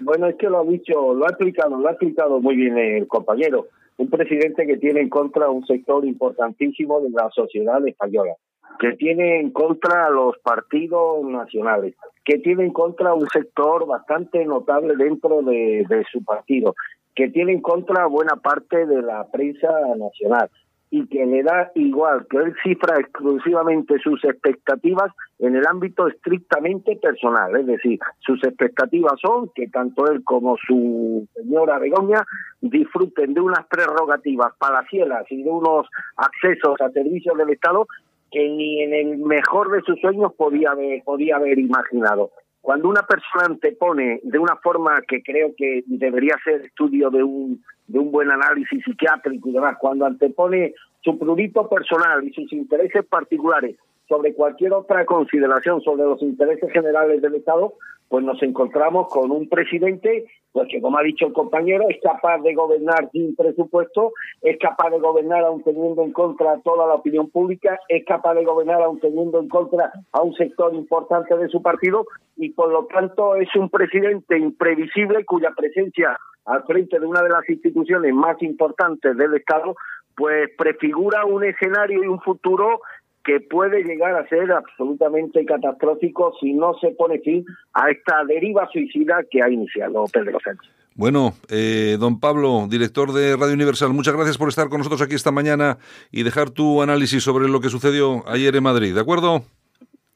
Bueno, es que lo ha dicho, lo ha explicado, lo ha explicado muy bien el compañero. Un presidente que tiene en contra un sector importantísimo de la sociedad española, que tiene en contra a los partidos nacionales, que tiene en contra un sector bastante notable dentro de, de su partido, que tiene en contra buena parte de la prensa nacional y que le da igual que él cifra exclusivamente sus expectativas en el ámbito estrictamente personal, es decir, sus expectativas son que tanto él como su señora Begoña disfruten de unas prerrogativas palacielas y de unos accesos a servicios del Estado que ni en el mejor de sus sueños podía haber, podía haber imaginado. Cuando una persona antepone de una forma que creo que debería ser estudio de un, de un buen análisis psiquiátrico y demás, cuando antepone su prurito personal y sus intereses particulares sobre cualquier otra consideración sobre los intereses generales del Estado, pues nos encontramos con un presidente pues que como ha dicho el compañero es capaz de gobernar sin presupuesto, es capaz de gobernar aun teniendo en contra toda la opinión pública, es capaz de gobernar aun teniendo en contra a un sector importante de su partido y por lo tanto es un presidente imprevisible cuya presencia al frente de una de las instituciones más importantes del Estado pues prefigura un escenario y un futuro que puede llegar a ser absolutamente catastrófico si no se pone fin a esta deriva suicida que ha iniciado Pedro Sánchez. Bueno, eh, don Pablo, director de Radio Universal, muchas gracias por estar con nosotros aquí esta mañana y dejar tu análisis sobre lo que sucedió ayer en Madrid, ¿de acuerdo?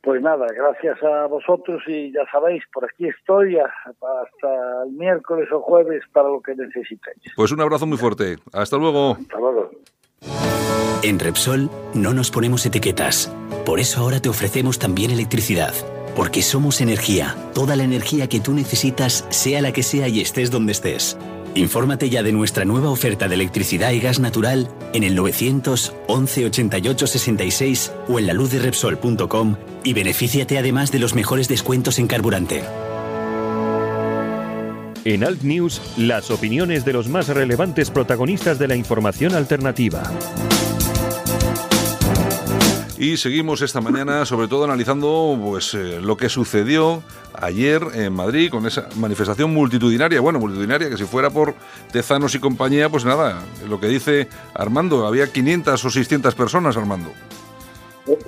Pues nada, gracias a vosotros y ya sabéis, por aquí estoy hasta el miércoles o jueves para lo que necesitéis. Pues un abrazo muy fuerte. Hasta luego. Hasta luego. En Repsol no nos ponemos etiquetas. Por eso ahora te ofrecemos también electricidad. Porque somos energía. Toda la energía que tú necesitas, sea la que sea y estés donde estés. Infórmate ya de nuestra nueva oferta de electricidad y gas natural en el 911 88 66 o en la luz de Repsol.com y benefíciate además de los mejores descuentos en carburante. En Alt News, las opiniones de los más relevantes protagonistas de la información alternativa. Y seguimos esta mañana, sobre todo analizando pues eh, lo que sucedió ayer en Madrid con esa manifestación multitudinaria. Bueno, multitudinaria, que si fuera por Tezanos y compañía, pues nada, lo que dice Armando, había 500 o 600 personas, Armando.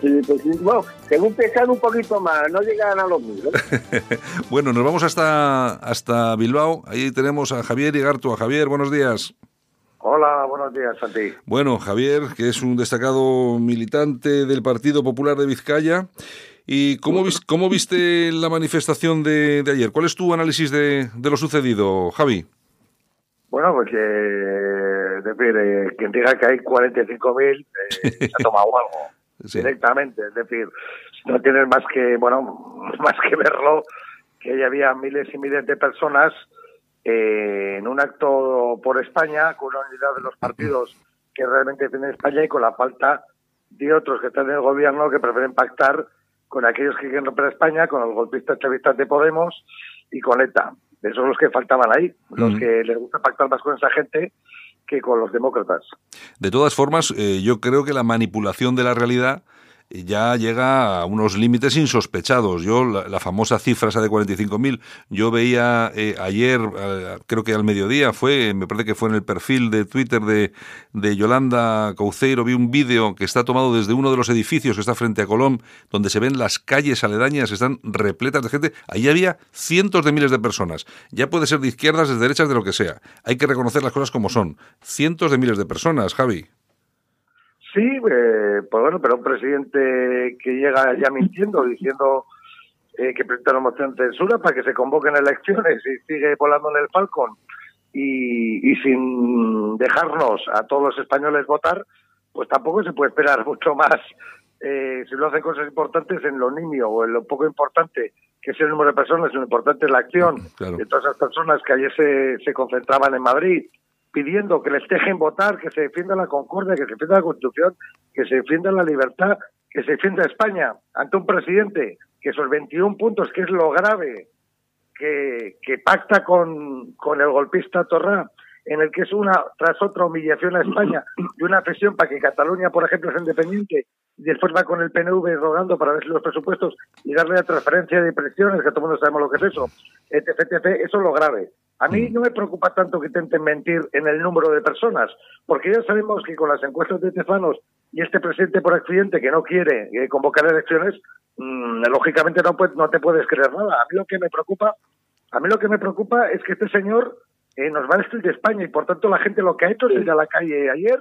Sí, pues, bueno, según pesan un poquito más, no llegan a los mil. ¿eh? bueno, nos vamos hasta, hasta Bilbao. Ahí tenemos a Javier Igartu. A Javier, buenos días. Hola, buenos días, Santi. Bueno, Javier, que es un destacado militante del Partido Popular de Vizcaya. ¿Y cómo, vis, cómo viste la manifestación de, de, ayer? ¿Cuál es tu análisis de, de lo sucedido, Javi? Bueno, pues eh, decir, eh, quien diga que hay 45.000 eh, se ha tomado algo sí. directamente. Es decir, no tienes más que, bueno, más que verlo, que ya había miles y miles de personas eh, en un acto por España, con una unidad de los partidos que realmente tienen España y con la falta de otros que están en el gobierno que prefieren pactar con aquellos que quieren romper España, con los golpistas chavistas de Podemos y con ETA. Esos son los que faltaban ahí, los mm. que les gusta pactar más con esa gente con los demócratas. De todas formas, eh, yo creo que la manipulación de la realidad ya llega a unos límites insospechados. Yo, la, famosa cifra esa de 45.000, yo veía eh, ayer, eh, creo que al mediodía fue, me parece que fue en el perfil de Twitter de, de Yolanda Couceiro, vi un vídeo que está tomado desde uno de los edificios que está frente a Colón, donde se ven las calles aledañas, están repletas de gente. Allí había cientos de miles de personas. Ya puede ser de izquierdas, de derechas, de lo que sea. Hay que reconocer las cosas como son. Cientos de miles de personas, Javi. Sí, eh, pues bueno, pero un presidente que llega ya mintiendo, diciendo eh, que presenta una moción de censura para que se convoquen elecciones y sigue volando en el Falcon y, y sin dejarnos a todos los españoles votar, pues tampoco se puede esperar mucho más. Eh, si lo hacen cosas importantes en lo nimio o en lo poco importante que es el número de personas, lo importante es la acción Claro. de todas esas personas que ayer se, se concentraban en Madrid pidiendo que les dejen votar, que se defienda la concordia, que se defienda la Constitución, que se defienda la libertad, que se defienda España ante un presidente que esos 21 puntos, que es lo grave, que, que pacta con, con el golpista Torrá, en el que es una tras otra humillación a España y una presión para que Cataluña, por ejemplo, sea independiente y después va con el PNV rogando para ver si los presupuestos y darle la transferencia de pensiones, que todo el mundo sabemos lo que es eso, etc, etc, eso es lo grave. A mí no me preocupa tanto que intenten mentir en el número de personas, porque ya sabemos que con las encuestas de Tezanos y este presidente por accidente que no quiere eh, convocar elecciones, mmm, lógicamente no, puede, no te puedes creer nada. A mí lo que me preocupa, a mí lo que me preocupa es que este señor eh, nos va a destruir de España y por tanto la gente lo que ha hecho es ir a la calle ayer,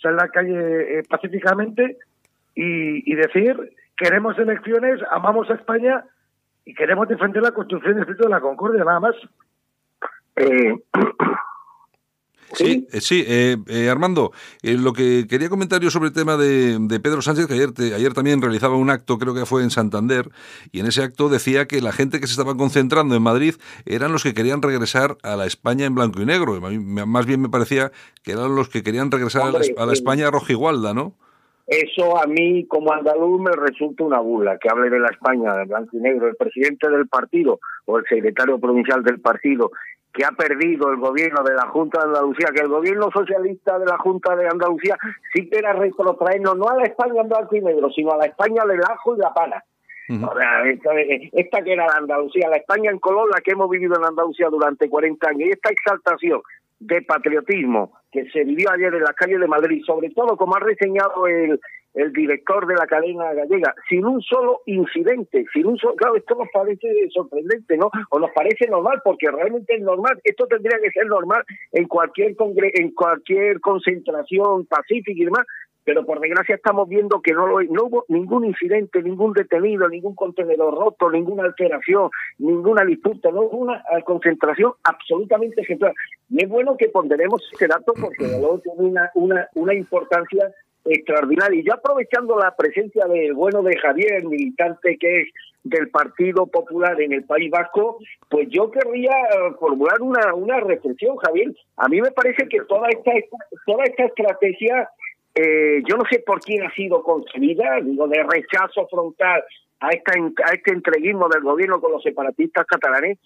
salir a la calle eh, pacíficamente y, y decir queremos elecciones, amamos a España y queremos defender la Constitución y el espíritu de la concordia, nada más. Eh, Sí, sí, eh, eh, Armando, lo que quería comentar yo sobre el tema de, Pedro Sánchez, que ayer, ayer también realizaba un acto, creo que fue en Santander, y en ese acto decía que la gente que se estaba concentrando en Madrid eran los que querían regresar a la España en blanco y negro. más bien me parecía que eran los que querían regresar a la, a la España rojigualda, ¿no? Eso a mí, como andaluz, me resulta una burla, que hable de la España de blanco y negro. El presidente del partido o el secretario provincial del partido que ha perdido el gobierno de la Junta de Andalucía, que el gobierno socialista de la Junta de Andalucía sí que era retrotraernos no a la España blanco y negro, sino a la España del ajo y la pana. esta, que era la Andalucía, la España en color, la que hemos vivido en Andalucía durante 40 años, y esta exaltación de patriotismo que se vivió ayer en las calles de Madrid, sobre todo como ha reseñado el, el director de la cadena gallega, sin un solo incidente, sin un solo, claro, esto nos parece sorprendente, ¿no? O nos parece normal, porque realmente es normal, esto tendría que ser normal en cualquier congre en cualquier concentración pacífica y demás, pero por desgracia estamos viendo que no, lo, no hubo ningún incidente, ningún detenido, ningún contenedor roto, ninguna alteración, ninguna disputa, no hubo una concentración absolutamente ejemplar. Y es bueno que ponderemos este dato porque luego tiene una, una, una importancia extraordinaria. Y yo aprovechando la presencia del bueno de Javier, militante que es del Partido Popular en el País Vasco, pues yo querría formular una, una reflexión, Javier. A mí me parece que toda esta, toda esta estrategia eh, yo no sé por quién ha sido concebida, digo, de rechazo frontal a, esta, a este entreguismo del gobierno con los separatistas catalanes,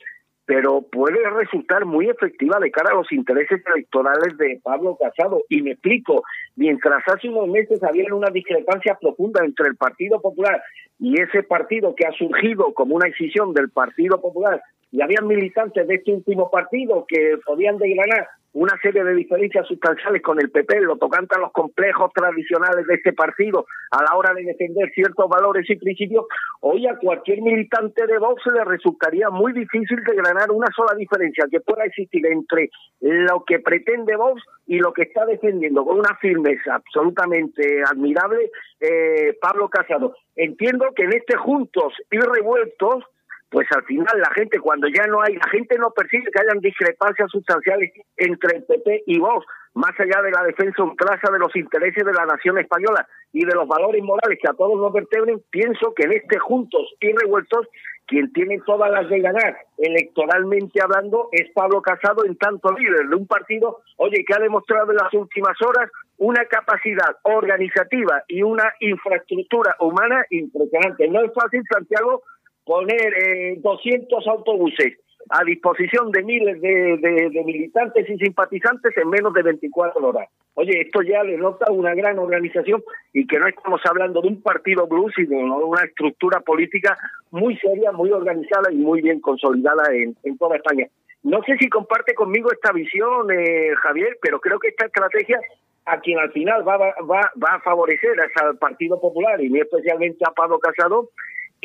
pero puede resultar muy efectiva de cara a los intereses electorales de Pablo Casado. Y me explico, mientras hace unos meses había una discrepancia profunda entre el Partido Popular y ese partido que ha surgido como una decisión del Partido Popular, y había militantes de este último partido que podían degranar una serie de diferencias sustanciales con el PP, lo tocante a los complejos tradicionales de este partido a la hora de defender ciertos valores y principios, hoy a cualquier militante de Vox le resultaría muy difícil de ganar una sola diferencia que pueda existir entre lo que pretende Vox y lo que está defendiendo con una firmeza absolutamente admirable eh, Pablo Casado. Entiendo que en este juntos y revueltos pues al final la gente, cuando ya no hay, la gente no percibe que hayan discrepancias sustanciales entre el PP y vos, más allá de la defensa ultrasa de los intereses de la nación española y de los valores morales que a todos nos vertebren, pienso que en este juntos y revueltos, quien tiene todas las de ganar electoralmente hablando es Pablo Casado, en tanto líder de un partido, oye, que ha demostrado en las últimas horas una capacidad organizativa y una infraestructura humana impresionante. No es fácil, Santiago, poner eh, 200 autobuses a disposición de miles de, militantes y simpatizantes en menos de 24 horas. Oye, esto ya denota una gran organización y que no estamos hablando de un partido blue, sino de una estructura política muy seria, muy organizada y muy bien consolidada en, toda España. No sé si comparte conmigo esta visión, eh, Javier, pero creo que esta estrategia a quien al final va, a favorecer al Partido Popular y muy especialmente a Pablo Casado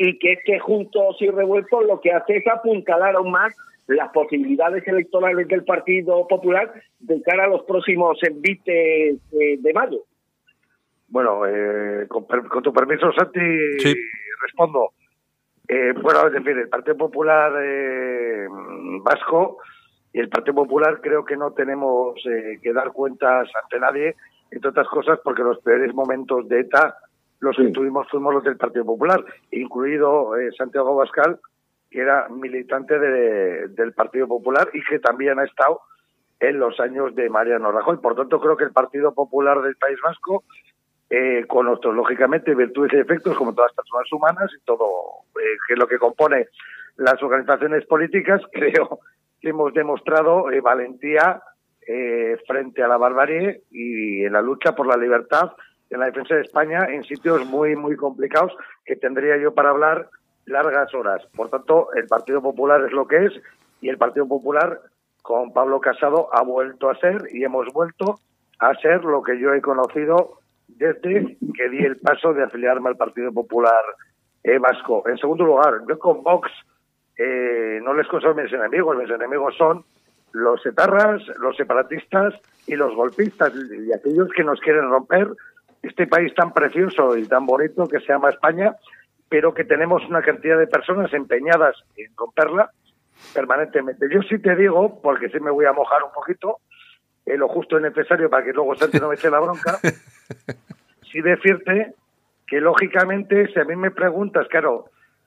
y que es que juntos y revueltos lo que hace es apuntalar aún más las posibilidades electorales del Partido Popular de cara a los próximos envites de, mayo. Bueno, eh, con, tu permiso, Santi, respondo. Eh, bueno, es decir, el Partido Popular eh, Vasco y el Partido Popular creo que no tenemos eh, que dar cuentas ante nadie, entre otras cosas porque los peores momentos de ETA los que tuvimos fuimos los del Partido Popular, incluido eh, Santiago Bascal, que era militante del Partido Popular y que también ha estado en los años de Mariano Rajoy. Por tanto, creo que el Partido Popular del País Vasco, eh, con nuestros, lógicamente, virtudes y efectos, como todas las personas humanas y todo eh, que lo que compone las organizaciones políticas, creo que hemos demostrado valentía frente a la barbarie y en la lucha por la libertad en la defensa de España en sitios muy, muy complicados que tendría yo para hablar largas horas. Por tanto, el Partido Popular es lo que es y el Partido Popular con Pablo Casado ha vuelto a ser y hemos vuelto a ser lo que yo he conocido desde que di el paso de afiliarme al Partido Popular eh, Vasco. En segundo lugar, yo con Vox eh, no les considero mis enemigos, mis enemigos son los etarras, los separatistas y los golpistas y aquellos que nos quieren romper este país tan precioso y tan bonito que se llama España, pero que tenemos una cantidad de personas empeñadas en romperla permanentemente. Yo sí te digo, porque sí me voy a mojar un poquito, eh, lo justo y necesario para que luego Sánchez no me eche la bronca, sí decirte que lógicamente, si a mí me preguntas, claro,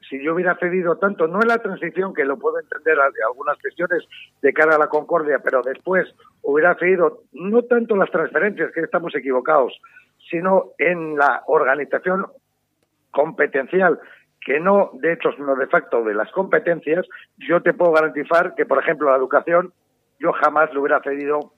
si yo hubiera cedido tanto, no en la transición, que lo puedo entender algunas cuestiones de cara a la concordia, pero después hubiera cedido no tanto las transferencias, que estamos equivocados, sino en la organización competencial, que no de hecho, sino de facto de las competencias, yo te puedo garantizar que, por ejemplo, la educación, yo jamás lo hubiera cedido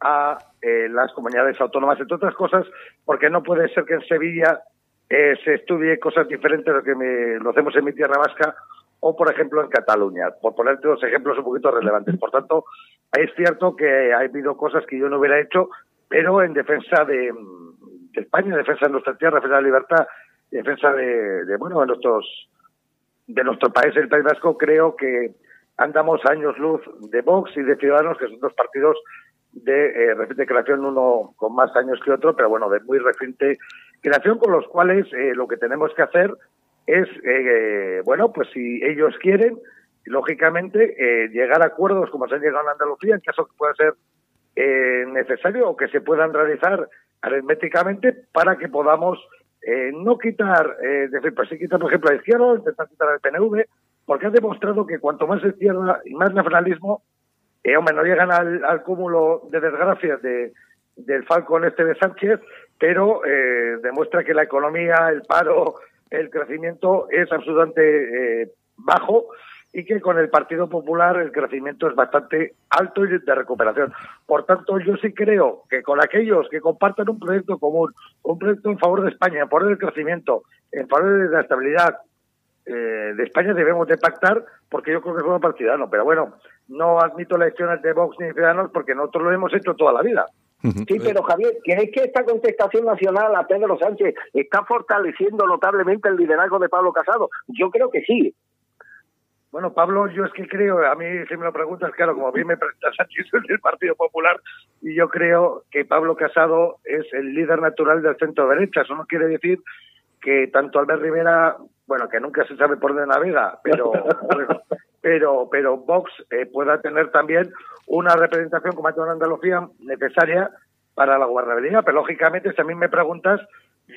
a eh, las comunidades autónomas, entre otras cosas, porque no puede ser que en Sevilla eh, se estudie cosas diferentes de lo que me, lo hacemos en mi tierra vasca o, por ejemplo, en Cataluña, por ponerte dos ejemplos un poquito relevantes. Por tanto, es cierto que ha habido cosas que yo no hubiera hecho, pero en defensa de, España, en defensa de nuestra tierra, en defensa de la libertad, en defensa de, bueno, de nuestros de nuestro país, el País Vasco, creo que andamos años luz de Vox y de Ciudadanos, que son dos partidos de eh, creación, uno con más años que otro, pero bueno, de muy reciente creación, con los cuales eh, lo que tenemos que hacer es, eh, bueno, pues si ellos quieren, lógicamente, eh, llegar a acuerdos como se han llegado en Andalucía, en caso que pueda ser necesario o que se puedan realizar aritméticamente para que podamos no quitar, es decir, pues sí quitar, por ejemplo, a izquierda, intentar quitar al PNV, porque ha demostrado que cuanto más izquierda y más nacionalismo, eh, hombre, no llegan al, cúmulo de desgracias de, del Falcon este de Sánchez, pero eh, demuestra que la economía, el paro, el crecimiento es absolutamente eh, bajo y que con el Partido Popular el crecimiento es bastante alto y de recuperación. Por tanto, yo sí creo que con aquellos que compartan un proyecto común, un proyecto en favor de España, en favor del crecimiento, en favor de la estabilidad eh, de España, debemos de pactar, porque yo creo que es partidano. Pero bueno, no admito elecciones de Vox ni de Ciudadanos porque nosotros lo hemos hecho toda la vida. Sí, pero Javier, ¿crees que esta contestación nacional a Pedro Sánchez está fortaleciendo notablemente el liderazgo de Pablo Casado? Yo creo que sí. Bueno, Pablo, yo es que creo, a mí si me lo preguntas, claro, como bien me presenta Sánchez del Partido Popular, y yo creo que Pablo Casado es el líder natural del centro derecha. Eso no quiere decir que tanto Albert Rivera, bueno, que nunca se sabe por dónde navega, pero pero pero Vox eh, pueda tener también una representación como ha tenido en Andalucía necesaria para la gobernabilidad. Pero lógicamente, si a mí me preguntas,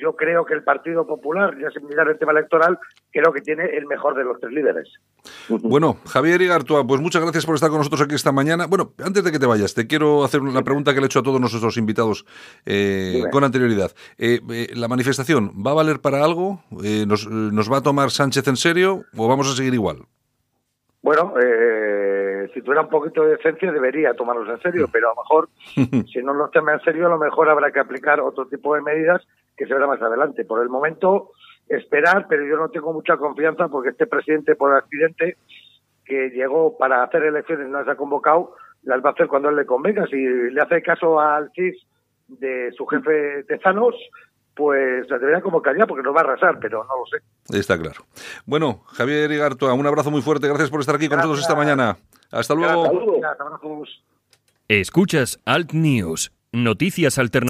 yo creo que el Partido Popular, ya sin mirar el tema electoral, creo que tiene el mejor de los tres líderes. Bueno, Javier Igartua, pues muchas gracias por estar con nosotros aquí esta mañana. Bueno, antes de que te vayas, te quiero hacer una pregunta que le he hecho a todos nuestros invitados eh, con anterioridad. Eh, eh, ¿La manifestación va a valer para algo? ¿nos, ¿Nos va a tomar Sánchez en serio o vamos a seguir igual? Bueno, eh, si tuviera un poquito de decencia debería tomarlos en serio, pero a lo mejor si no los toma en serio a lo mejor habrá que aplicar otro tipo de medidas que se verá más adelante. Por el momento esperar, pero yo no tengo mucha confianza porque este presidente por accidente que llegó para hacer elecciones no se ha convocado, las va a hacer cuando él le convenga. Si le hace caso al CIS de su jefe Tezanos, pues la debería como ya porque nos va a arrasar, pero no lo sé. Está claro. Bueno, Javier Igartua, un abrazo muy fuerte. Gracias por estar aquí con nosotros esta mañana. Hasta luego. Escuchas Alt News, noticias alternativas.